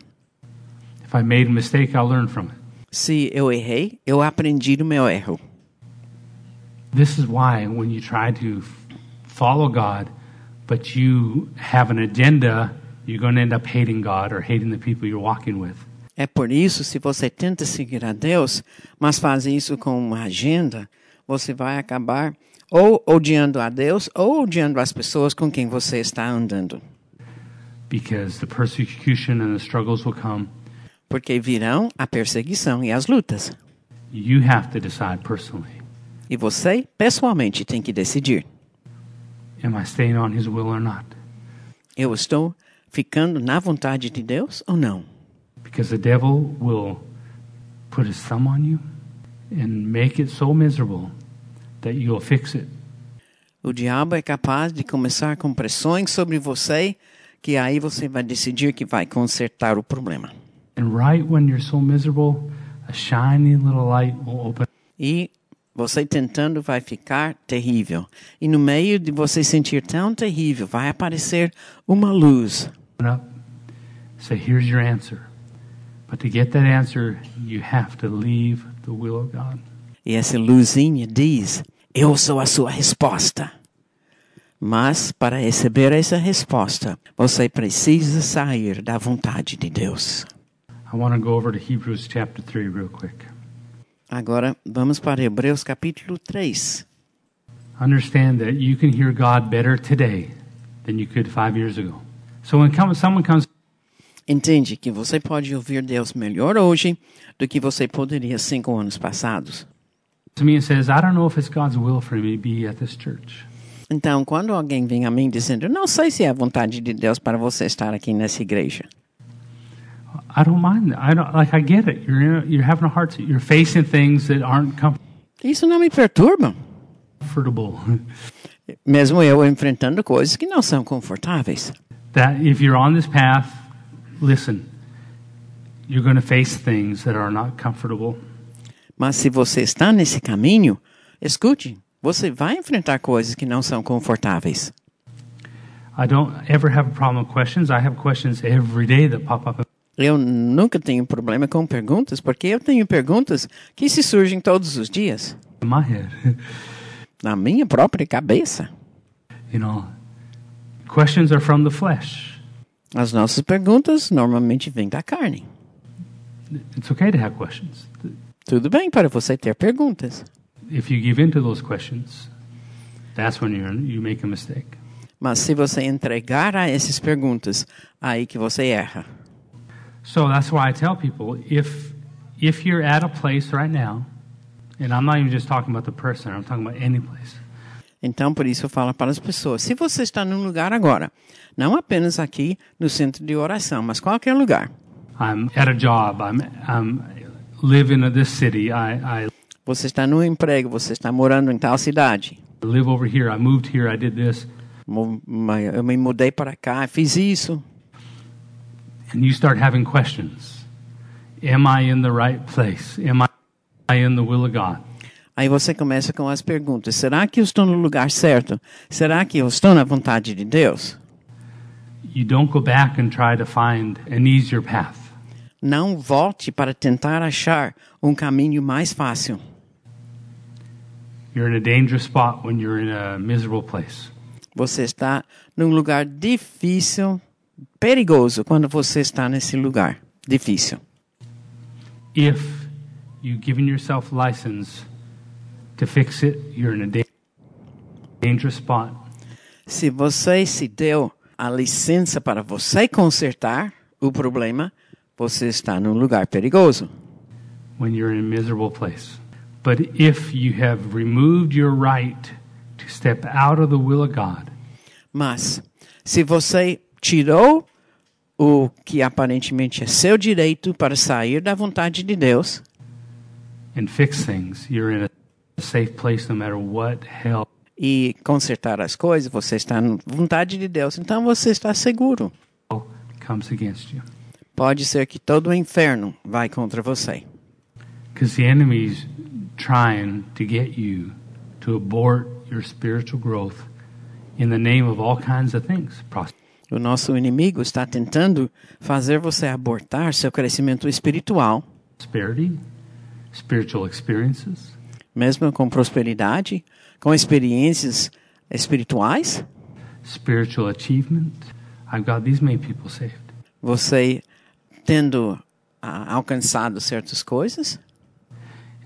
If I made a mistake, I'll learn from it. Se eu errei, eu aprendi do meu erro. This is why when you try to follow God, but you have an agenda, you're going to end up hating God or hating the people you're walking with. É por isso, se você tenta seguir a Deus, mas faz isso com uma agenda, você vai acabar ou odiando a Deus, ou odiando as pessoas com quem você está andando. Because the persecution and the struggles will come. Porque virão a perseguição e as lutas. You have to decide personally. E você, pessoalmente, tem que decidir. Am I staying on His will or not? Eu estou ficando na vontade de Deus ou não? Because the devil will put his thumb on you and make it so miserable that you'll fix it. O diabo é capaz de começar com pressões sobre você, que aí você vai decidir que vai consertar o problema. And right when you're so miserable, a shiny little light will open. E você tentando vai ficar terrível. E no meio de você sentir tão terrível, vai aparecer uma luz. up. Say, here's your answer. But to get that answer, you have to leave the will of God. E essa luzinha diz: Eu sou a sua resposta. Mas para receber essa resposta, você precisa sair da vontade de Deus. I want to go over to Hebrews chapter 3 real quick. Agora vamos para Hebreus capítulo 3. Understand that you can hear God better today than you could five years ago. So when someone comes Entende que você pode ouvir Deus melhor hoje do que você poderia cinco anos passados. to me and says, I don't know if it's God's will for me to be at this church. Então, quando alguém vem a mim dizendo, não sei se é a vontade de Deus para você estar aqui nessa igreja, I don't mind. I don't like. I get it. You're you're having a hard. time. You're facing things that aren't isso não me perturba. comfortable. Mesmo eu enfrentando coisas que não são confortáveis. that if you're on this path, listen. You're going to face things that are not comfortable. Mas se você está nesse caminho, escute, você vai enfrentar coisas que não são confortáveis. I don't ever have a problem with questions. I have questions every day that pop up. Eu nunca tenho problema com perguntas, porque eu tenho perguntas que se surgem todos os dias, head. na minha própria cabeça. you know, questions are from the flesh. As nossas perguntas normalmente vêm da carne. It's okay to have questions. Tudo bem para você ter perguntas, If you give in to those questions, that's when you're, you make a mistake. mas se você entregar a essas perguntas, aí que você erra. So that's why I tell people if if you're at a place right now, and I'm not even just talking about the person, I'm talking about any place. Então, por isso eu falo para as pessoas: se você está num lugar agora, não apenas aqui no centro de oração, mas qualquer lugar, I'm at a job. I'm I'm live in this city. I, I você está no emprego, você está morando em tal cidade, live over here. I moved here. I did this. eu me mudei para cá, fiz isso, And you start having questions. Am I in the right place? Am I in the will of God? Aí você começa com as perguntas: será que eu estou no lugar certo? Será que eu estou na vontade de Deus? You don't go back and try to find an easier path. Não volte para tentar achar um caminho mais fácil. You're in a dangerous spot when you're in a miserable place. Você está num lugar difícil, perigoso quando você está nesse lugar difícil. If you've given yourself license to fix it, you're in a da- dangerous spot. Se você se deu a licença para você consertar o problema, você está num lugar perigoso. when you're in a miserable place. But if you have removed your right to step out of the will of God, Mas, se você tirou o que aparentemente é seu direito para sair da vontade de Deus and fix things, you're in a safe place no matter what hell e consertar as coisas, você está na vontade de Deus, então você está seguro. comes against you. Pode ser que todo o inferno vai contra você. Because the enemy's trying to get you to abort your spiritual growth in the name of all kinds of things. O nosso inimigo está tentando fazer você abortar seu crescimento espiritual, Prosperity, spiritual experiences, mesmo com prosperidade, com experiências espirituais. spiritual achievement. I've got these many people saved. Você tendo ah, alcançado certas coisas.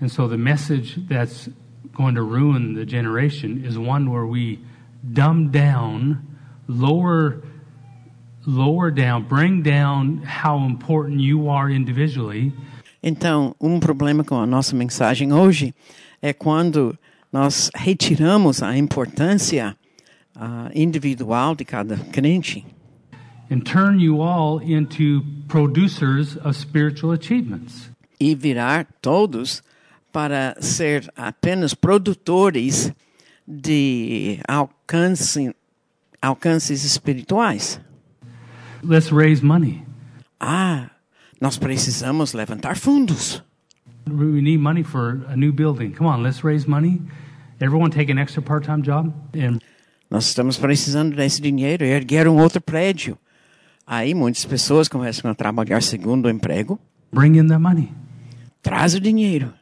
And so the message that's going to ruin the generation is one where we dumb down, lower lower down, bring down how important you are individually Então, um problema com a nossa mensagem hoje é quando nós retiramos a importância ah, individual de cada crente and turn you all into producers of spiritual achievements. e virar todos para ser apenas produtores de alcance, alcances espirituais. Let's raise money. Ah, nós precisamos levantar fundos. We need money for a new building. Come on, let's raise money. Everyone take an extra part-time job and Nós estamos precisando desse dinheiro e erguer um outro prédio. Aí muitas pessoas começam a trabalhar segundo o emprego. bring in the money. Traz o dinheiro.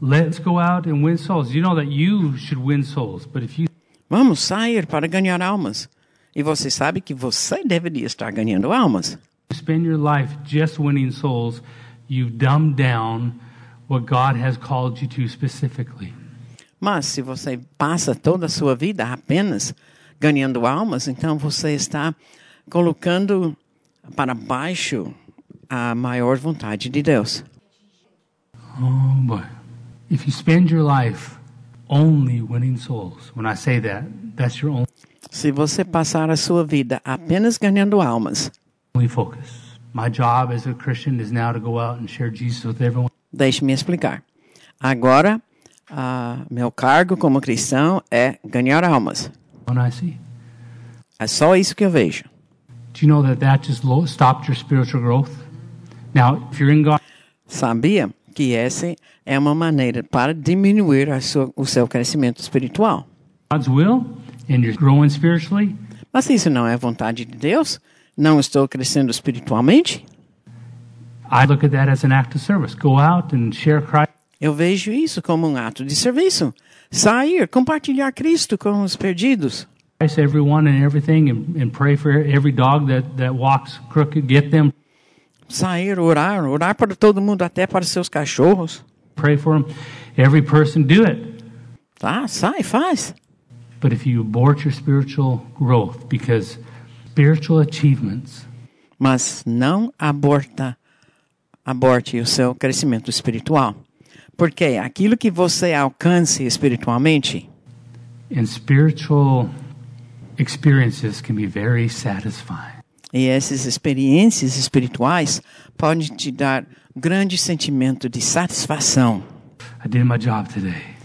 Let's go out and win souls. You know that you should win souls, but if you Vamos sair para ganhar almas. E você sabe que você deveria estar ganhando almas. spend your life just winning souls, you've dumbed down what God has called you to specifically. Mas se você passa toda a sua vida apenas ganhando almas, então você está colocando para baixo a maior vontade de Deus. Oh boy. If you spend your life only winning souls, when I say that, that's your Se você passar a sua vida apenas ganhando almas, deixe-me explicar. Agora, ah, meu cargo como cristão é ganhar almas. É só isso que eu vejo. Do you know that that just lo- stopped your spiritual growth? Now, if you're in God, Sabia que essa é uma maneira para diminuir sua, o seu crescimento espiritual. God's will and you're growing spiritually, Mas isso não é vontade de Deus? Não estou crescendo espiritualmente? I look at that as an act of service. Go out and share Christ. Eu vejo isso como um ato de serviço. Sair, compartilhar Cristo com os perdidos. everyone and everything and, and pray for every dog that, that walks crooked. Get them, Sair, orar, orar para todo mundo, até para seus cachorros. pray for them. Every person do it. Tá, sai, faz. But if you abort your spiritual growth, because spiritual achievements Mas não aborta, aborte o seu crescimento espiritual. Porque aquilo que você alcance espiritualmente and spiritual experiences can be very satisfying. E essas experiências espirituais podem te dar grande sentimento de satisfação. I did my job today.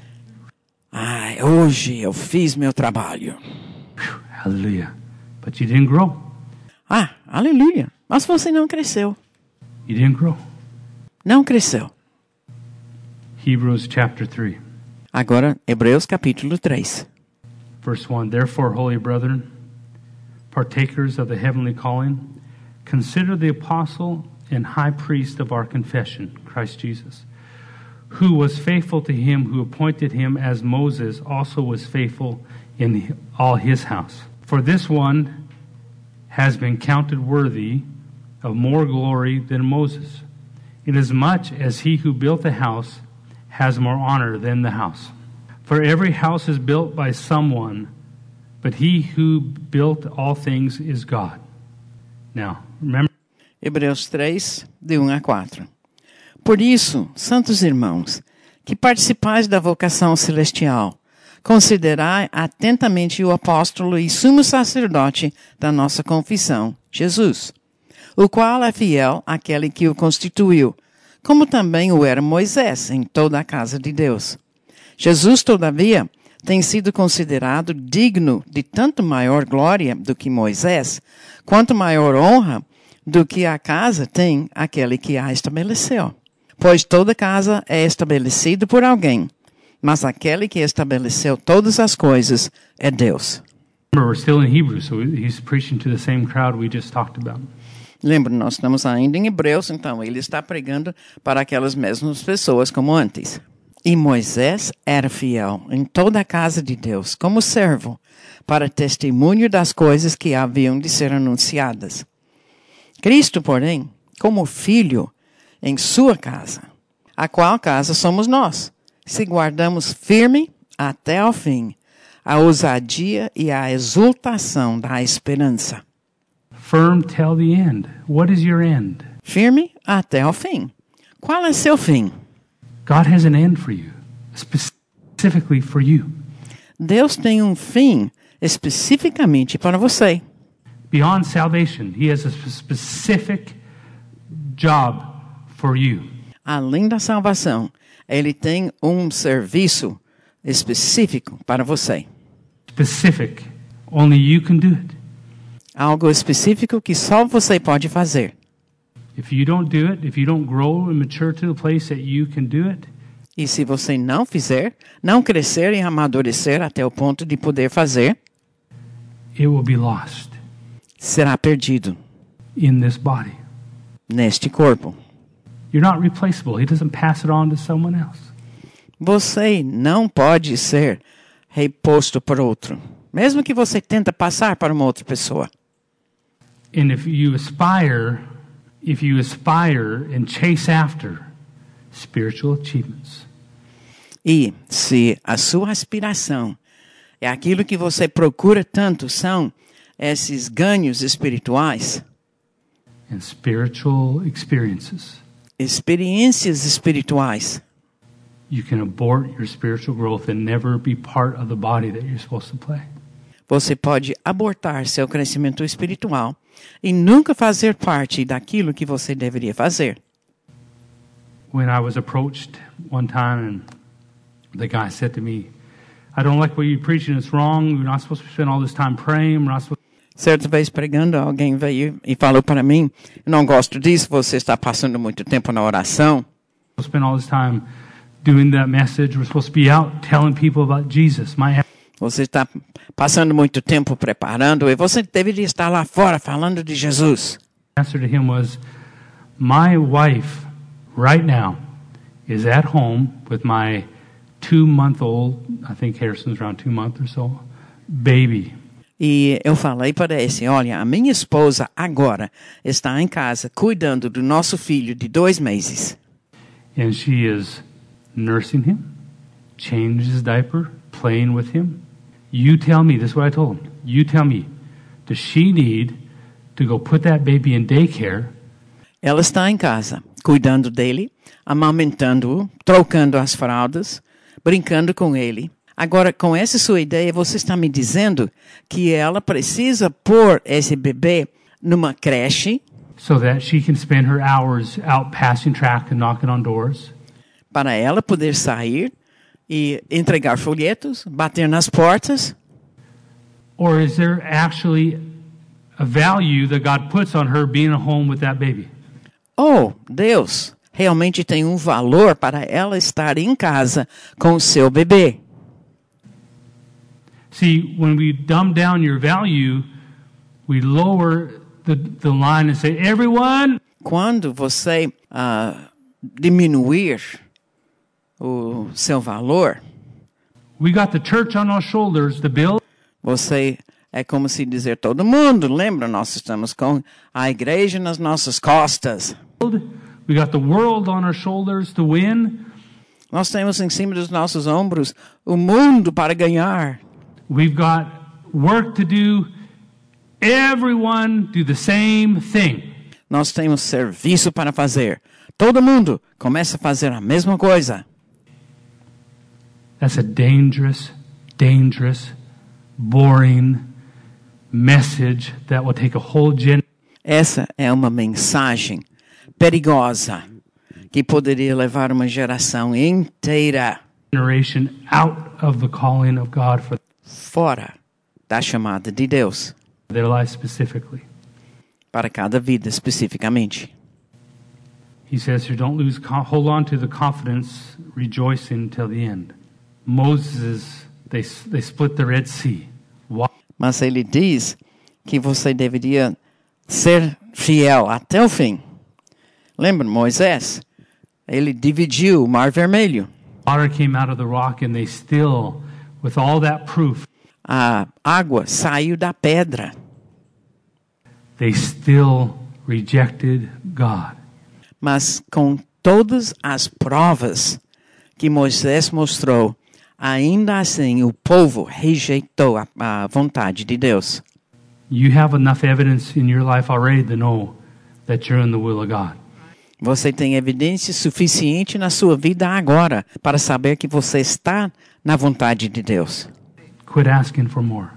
Ai, hoje eu fiz meu trabalho. Hallelujah. But you didn't grow. Ah, aleluia. Mas você não cresceu. You didn't grow. Não cresceu. Hebrews chapter 3, Agora, Hebreus capítulo 3. verse 1. Therefore, holy brethren, partakers of the heavenly calling, consider the apostle and high priest of our confession, Christ Jesus, who was faithful to him who appointed him as Moses also was faithful in all his house. For this one has been counted worthy of more glory than Moses, inasmuch as he who built the house has more honor than the house. For every house is built by someone, but he who built all things is God. Now, remember, Hebreus 3, de 1 a 4. Por isso, santos irmãos, que participais da vocação celestial, considerai atentamente o apóstolo e sumo sacerdote da nossa confissão, Jesus, o qual é fiel àquele que o constituiu, como também o era Moisés em toda a casa de Deus. Jesus, todavia, tem sido considerado digno de tanto maior glória do que Moisés, quanto maior honra do que a casa tem aquele que a estabeleceu. Pois toda casa é estabelecida por alguém, mas aquele que estabeleceu todas as coisas é Deus. we're still in Hebrews, so he's preaching to the same crowd we just talked about. Lembra, nós estamos ainda em Hebreus, então ele está pregando para aquelas mesmas pessoas como antes. E Moisés era fiel em toda a casa de Deus, como servo, para testemunho das coisas que haviam de ser anunciadas. Cristo, porém, como filho em sua casa, a qual casa somos nós, se guardamos firme até ao fim a ousadia e a exultação da esperança. Firm till the end. What is your end? Firme até ao fim. Qual é seu fim? God has an end for you, specifically for you. Deus tem um fim especificamente para você. Beyond salvation, He has a sp- specific job for you. Além da salvação, ele tem um serviço específico para você. Specific. Only you can do it. Algo específico que só você pode fazer. If you don't do it, if you don't grow and mature to the place that you can do it, E se você não fizer, não crescer e amadurecer até o ponto de poder fazer, it will be lost será perdido in this body. neste corpo. You're not replaceable. He doesn't pass it on to someone else. Você não pode ser reposto por outro, mesmo que você tenta passar para uma outra pessoa. And if you aspire, if you aspire and chase after spiritual achievements, E se a sua aspiração é aquilo que você procura tanto são esses ganhos espirituais, and spiritual experiences, experiências espirituais, you can abort your spiritual growth and never be part of the body that you're supposed to play. você pode abortar seu crescimento espiritual e nunca fazer parte daquilo que você deveria fazer. When I was approached one time and the guy said to me, I don't like what you're preaching, it's wrong. We're not supposed to spend all this time praying. We're not supposed Certa vez pregando, alguém veio e falou para mim: não gosto disso, você está passando muito tempo na oração. Você está passando muito tempo preparando e você deveria estar lá fora falando de Jesus. answer to him was, My wife, right now, is at home with my two month old, I think Harrison's around two months or so, baby. E eu falei para esse: Olha, a minha esposa agora está em casa cuidando do nosso filho de dois meses. And she is nursing him, changing his diaper, playing with him. You tell me, this is what I told him. You tell me, does she need to go put that baby in daycare Ela está em casa cuidando dele, amamentando-o, trocando as fraldas, brincando com ele. Agora, com essa sua ideia, você está me dizendo que ela precisa pôr esse bebê numa creche so that she can spend her hours out passing track and knocking on doors? para ela poder sair e entregar folhetos, bater nas portas? Or is there actually a value that God puts on her being at home with that baby? Ou Deus realmente tem um valor para ela estar em casa com o seu bebê? See, when we dumb down your value, we lower the, the line and say, everyone, Quando você ah, diminuir o seu valor, we got the church on our shoulders to build. você é como se dizer todo mundo, lembra? Nós estamos com a igreja nas nossas costas. We got the world on our shoulders to win. Nós temos em cima dos nossos ombros o mundo para ganhar. We've got work to do. Everyone do the same thing. Nós temos serviço para fazer. Todo mundo começa a fazer a mesma coisa. That's a dangerous, dangerous, boring message that will take a whole. Essa é uma mensagem perigosa que poderia levar uma geração inteira fora da chamada de Deus their life specifically. para cada vida especificamente. He says here, don't lose, hold on to the confidence, rejoicing till the end. Moses, they, they split the Red Sea. Why? Mas ele diz que você deveria ser fiel até o fim. Lembra Moisés? Ele dividiu o Mar Vermelho. Water came out of the rock and they still, with all that proof, A água saiu da pedra. they still rejected God. Mas com todas as provas que Moisés mostrou, ainda assim o povo rejeitou a, a vontade de Deus. You have enough evidence in your life already to know that you're in the will of God. Você tem evidência suficiente na sua vida agora para saber que você está na vontade de Deus. Quit asking for more.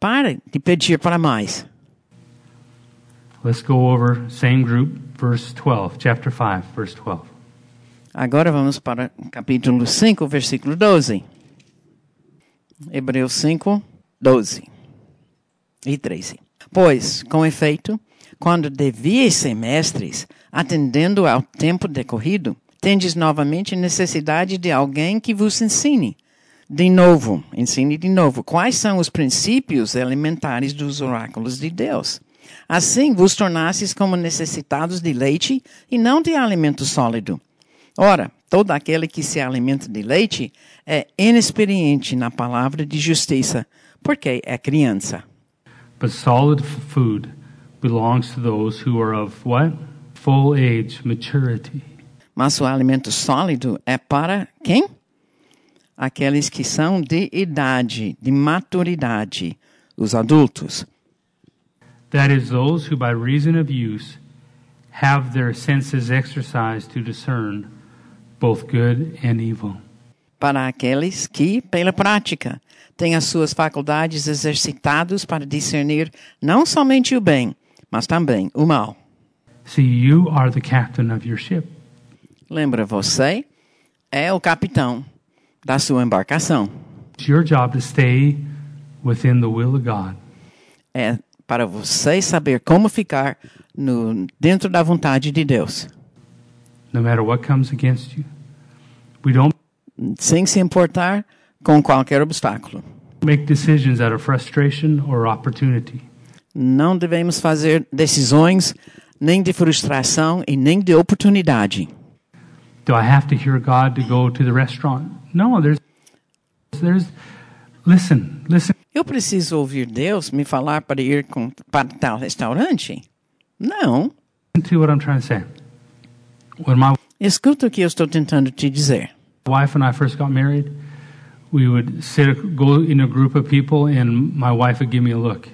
Pare de pedir para mais. Let's go over same group, verse 12, chapter 5, verse 12. Agora vamos para capítulo 5, versículo 12. Hebreus 5, 12 e 13. Pois, com efeito, quando devíeis ser mestres, atendendo ao tempo decorrido, tendes novamente necessidade de alguém que vos ensine. De novo, ensine de novo quais são os princípios elementares dos oráculos de Deus. Assim vos tornastes como necessitados de leite e não de alimento sólido. Ora, todo aquele que se alimenta de leite é inexperiente na palavra de justiça, porque é criança. But solid food belongs to those who are of what? Full age, maturity. Mas o alimento sólido é para quem? Aqueles que são de idade, de maturidade, os adultos. That is, those who by reason of use have their senses exercised to discern both good and evil. Para aqueles que, pela prática, têm as suas faculdades exercitadas para discernir não somente o bem, mas também o mal. See, you are the captain of your ship. Lembra, você é o capitão da sua embarcação. It's your job to stay within the will of God. É para você saber como ficar no, dentro da vontade de Deus, no matter what comes against you. We don't sem se importar com qualquer obstáculo. make decisions out of frustration or opportunity. Não devemos fazer decisões nem de frustração e nem de oportunidade. Do I have to hear God to go to the restaurant? No, there's there's listen, listen Eu preciso ouvir Deus me falar para ir com, para tal restaurante? Não. to what I'm trying to say. When my Escuta o que eu estou tentando te dizer. wife and I first got married, we would sit go in a group of people and my wife would give me a look.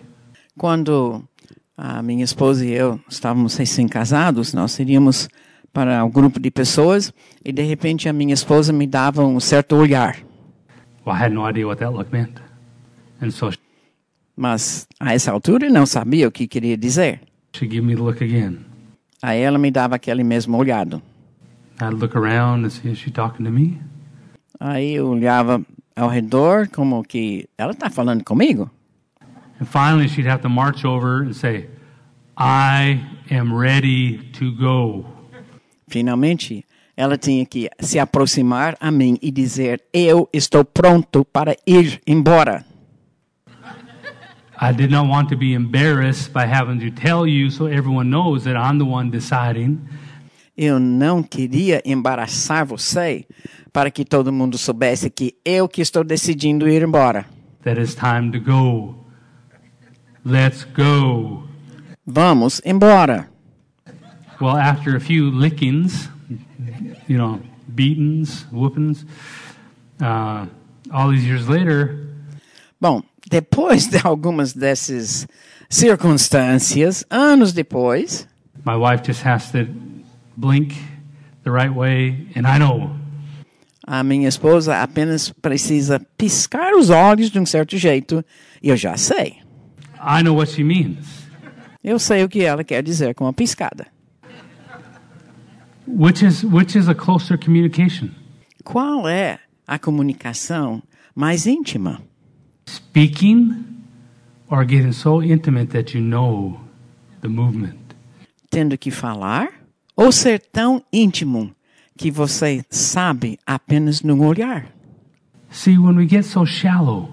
Quando a minha esposa e eu estávamos recém-casados, nós iríamos para um grupo de pessoas e de repente a minha esposa me dava um certo olhar. Well, I had no idea what that look meant. And so Mas a essa altura eu não sabia o que queria dizer. she'd give me the look again. Aí ela me dava aquele mesmo olhado. I'd look around and see is she talking to me? Aí eu olhava ao redor como que ela está falando comigo. And finally, she'd have to march over and say, I am ready to go. Finalmente, ela tinha que se aproximar a mim e dizer: Eu estou pronto para ir embora. I did not want to be embarrassed by having to tell you so everyone knows that I'm the one deciding. Eu não queria embaraçar você para que todo mundo soubesse que eu que estou decidindo ir embora. that it's time to go. Let's go. Vamos embora. Well, after a few lickings, you know, beatings, whoopings, uh, all these years later, Bom, depois de algumas dessas circunstâncias, anos depois, my wife just has to blink the right way, and I know a minha esposa apenas precisa piscar os olhos de um certo jeito e eu já sei. I know what she means. Eu sei o que ela quer dizer com a piscada. Which is which is a closer communication? Qual é a comunicação mais íntima? Speaking or getting so intimate that you know the movement. Tendo que falar ou ser tão íntimo que você sabe apenas no olhar? See, when we get so shallow,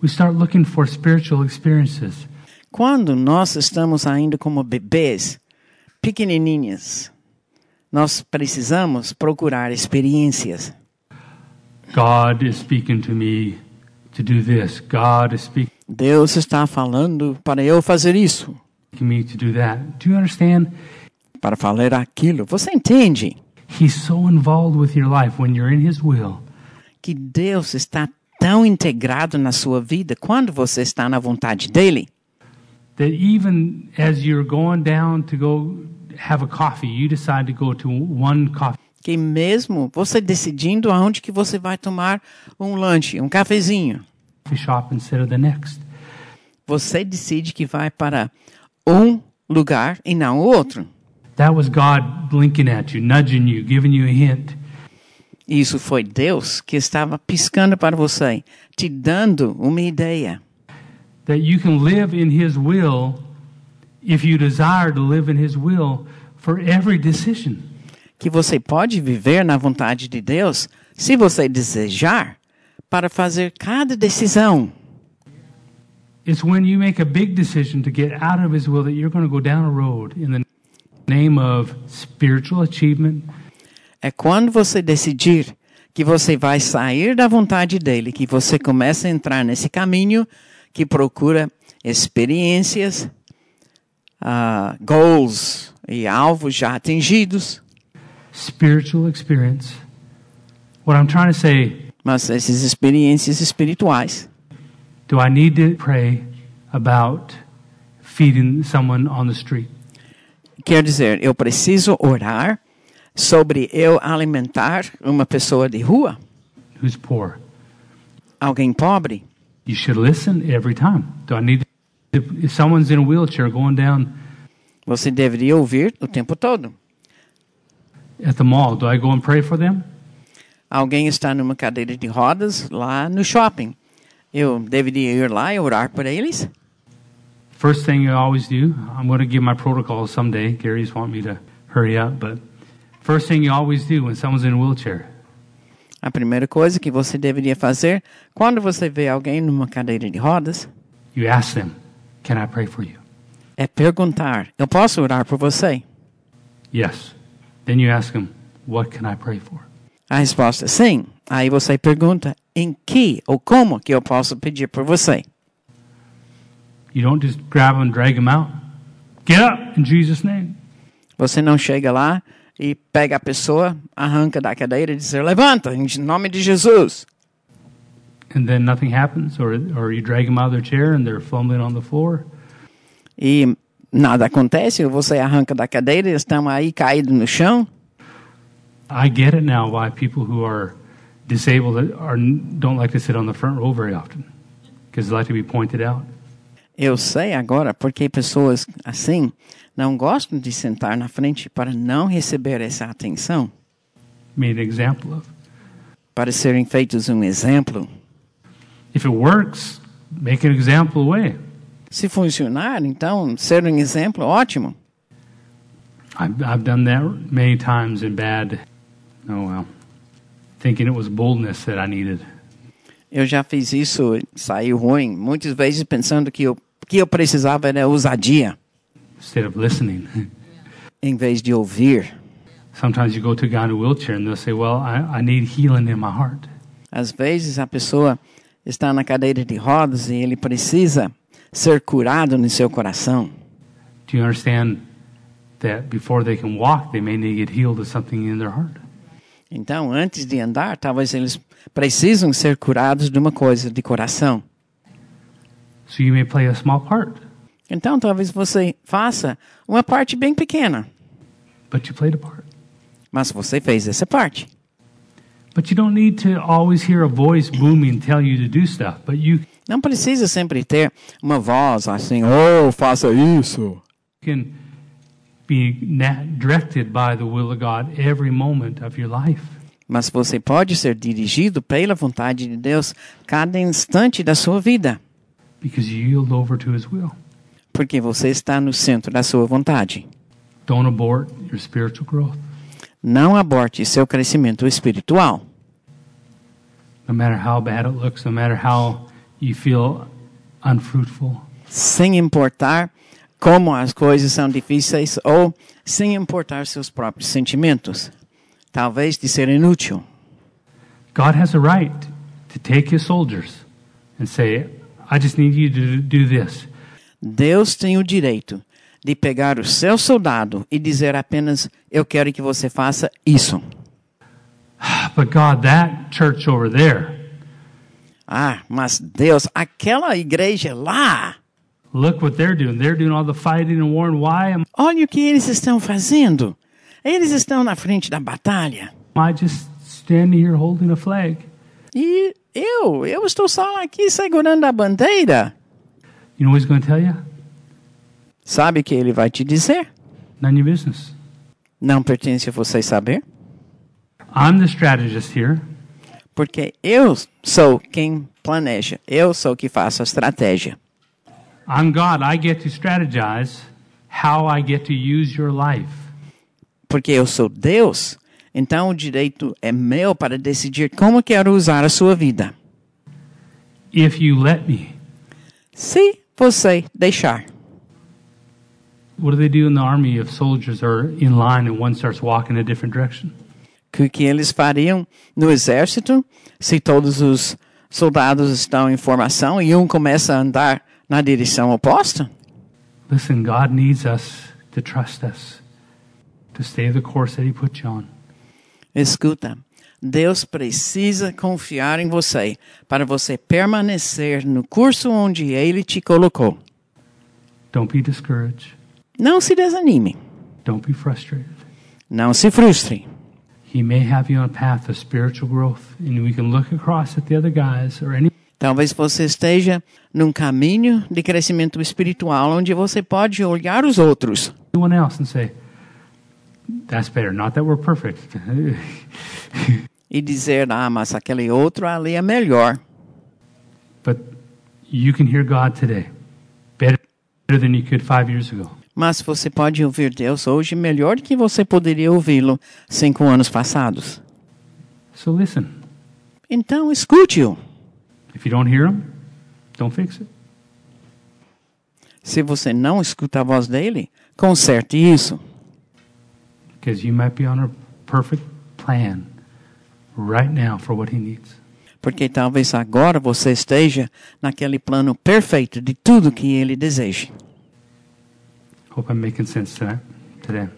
we start looking for spiritual experiences. Quando nós estamos ainda como bebês, pequenininhas, nós precisamos procurar experiências. God is speaking to me to do this. God is speaking Deus está falando para eu fazer isso, me to do that. Do you understand? para falar aquilo. Você entende? He's so involved with your life when you're in His will que Deus está tão integrado na sua vida quando você está na vontade dele, that even as you're going down to go have a coffee, you decide to go to one coffee que mesmo você decidindo aonde que você vai tomar um lanche, um cafezinho, shop instead of the next. você decide que vai para um lugar e não o outro. That was God blinking at you, nudging you, giving you a hint. Isso foi Deus que estava piscando para você, te dando uma ideia. That you can live in His will if you desire to live in His will for every decision. Que você pode viver na vontade de Deus se você desejar para fazer cada decisão. It's when you make a big decision to get out of His will that you're going to go down a road in the name of spiritual achievement, É quando você decidir que você vai sair da vontade dele, que você começa a entrar nesse caminho que procura experiências, ah, goals e alvos já atingidos. spiritual experience. What I'm trying to say, Mas essas experiências espirituais, do I need to pray about feeding someone on the street? quer dizer, eu preciso orar sobre eu alimentar uma pessoa de rua, who's poor? alguém pobre. You should listen every time. Do I need to, if, someone's in a wheelchair going down Você deveria ouvir o tempo todo. at the mall, do I go and pray for them? Alguém está numa cadeira de rodas lá no shopping. Eu deveria ir lá e orar por eles? First thing I always do, I'm going to give my protocol someday. Gary's want me to hurry up, but first thing you always do when someone's in a wheelchair, A primeira coisa que você deveria fazer quando você vê alguém numa cadeira de rodas you ask them, "Can I pray for you?" é perguntar: Eu posso orar por você? Yes. Then you ask them, "What can I pray for?" A resposta é sim. Aí você pergunta: Em que ou como que eu posso pedir por você? You don't just grab them and drag them out. Get up in Jesus' name. Você não chega lá e pega a pessoa, arranca da cadeira e diz: Levanta, em nome de Jesus. And then nothing happens, or, or you drag them out of their chair and they're fumbling on the floor. E nada acontece, ou você arranca da cadeira e estão aí caídos no chão. I get it now why people who are disabled are, don't like to sit on the front row very often because they like to be pointed out. Eu sei agora porque pessoas assim não gostam de sentar na frente para não receber essa atenção, Made example of. para serem feitos um exemplo. If it works, make an example away. Se funcionar, então ser um exemplo, ótimo. I've, I've done that many times in bad, oh well, thinking it was boldness that I needed. Eu já fiz isso, saiu ruim, muitas vezes pensando que o que eu precisava era ousadia, instead of listening. em vez de ouvir. Sometimes you go to a guy in a wheelchair and they'll say, Well, I, I need healing in my heart. Às vezes a pessoa está na cadeira de rodas e ele precisa ser curado no seu coração. Do you understand that before they can walk, they may need to get healed of something in their heart? Então, antes de andar, talvez eles precisam ser curados de uma coisa de coração. So you may play a small part, Então, talvez você faça uma parte bem pequena, but you played a part. mas você fez essa parte. But you don't need to always hear a voice booming tell you to do stuff, but you Não precisa sempre ter uma voz assim, oh, faça isso. can be directed by the will of God every moment of your life. Mas você pode ser dirigido pela vontade de Deus cada instante da sua vida, because you yield over to His will. Porque você está no centro da sua vontade. Don't abort your spiritual growth. Não aborte seu crescimento espiritual. No matter how bad it looks, no matter how you feel unfruitful, sem importar como as coisas são difíceis ou sem importar seus próprios sentimentos, talvez de ser inútil. God has a right to take His soldiers and say, I just need you to do this. Deus tem o direito de pegar o seu soldado e dizer apenas: Eu quero que você faça isso. But God, that church over there, Ah, mas Deus, aquela igreja lá, look what they're doing. They're doing all the fighting and warring. Why am olha o que eles estão fazendo. Eles estão na frente da batalha. I just standing here holding a flag? E eu, eu estou só aqui segurando a bandeira. You know what he's going to tell you? Sabe o que ele vai te dizer? None of your business. Não pertence a você saber? I'm the strategist here. Porque eu sou quem planeja. Eu sou que faço a estratégia. I'm God. I get to strategize how I get to use your life. Porque eu sou Deus. Então o direito é meu para decidir como quero usar a sua vida. If you let me. Se você deixar. What do they do in the army if soldiers are in line and one starts walking a different direction? O que eles fariam no exército se todos os soldados estão em formação e um começa a andar na direção oposta? Listen, God needs us to trust us, to stay the course that He put you on. Escuta, Deus precisa confiar em você para você permanecer no curso onde Ele te colocou. Don't be discouraged. Não se desanime, Don't be frustrated. não se frustre. He may have you on a path of spiritual growth, and we can look across at the other guys or any Talvez você esteja num caminho de crescimento espiritual onde você pode olhar os outros anyone else and say, "That's better." Not that we're perfect. e dizer: Ah, mas aquele outro ali é melhor. But you can hear God today better than you could five years ago. Mas você pode ouvir Deus hoje melhor do que você poderia ouvi-lo cinco anos passados. So listen. Então escute-o. If you don't hear Him, don't fix it. Se você não escuta a voz dele, conserte isso. Because you might be on a perfect plan right now for what He needs. Porque talvez agora você esteja naquele plano perfeito de tudo que ele deseja. Hope I'm making sense tonight, today.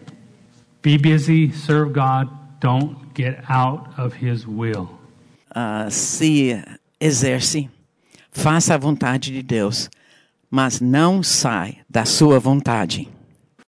Be busy, serve God. Don't get out of His will. Ah, se exerce, faça a vontade de Deus, mas não sai da sua vontade.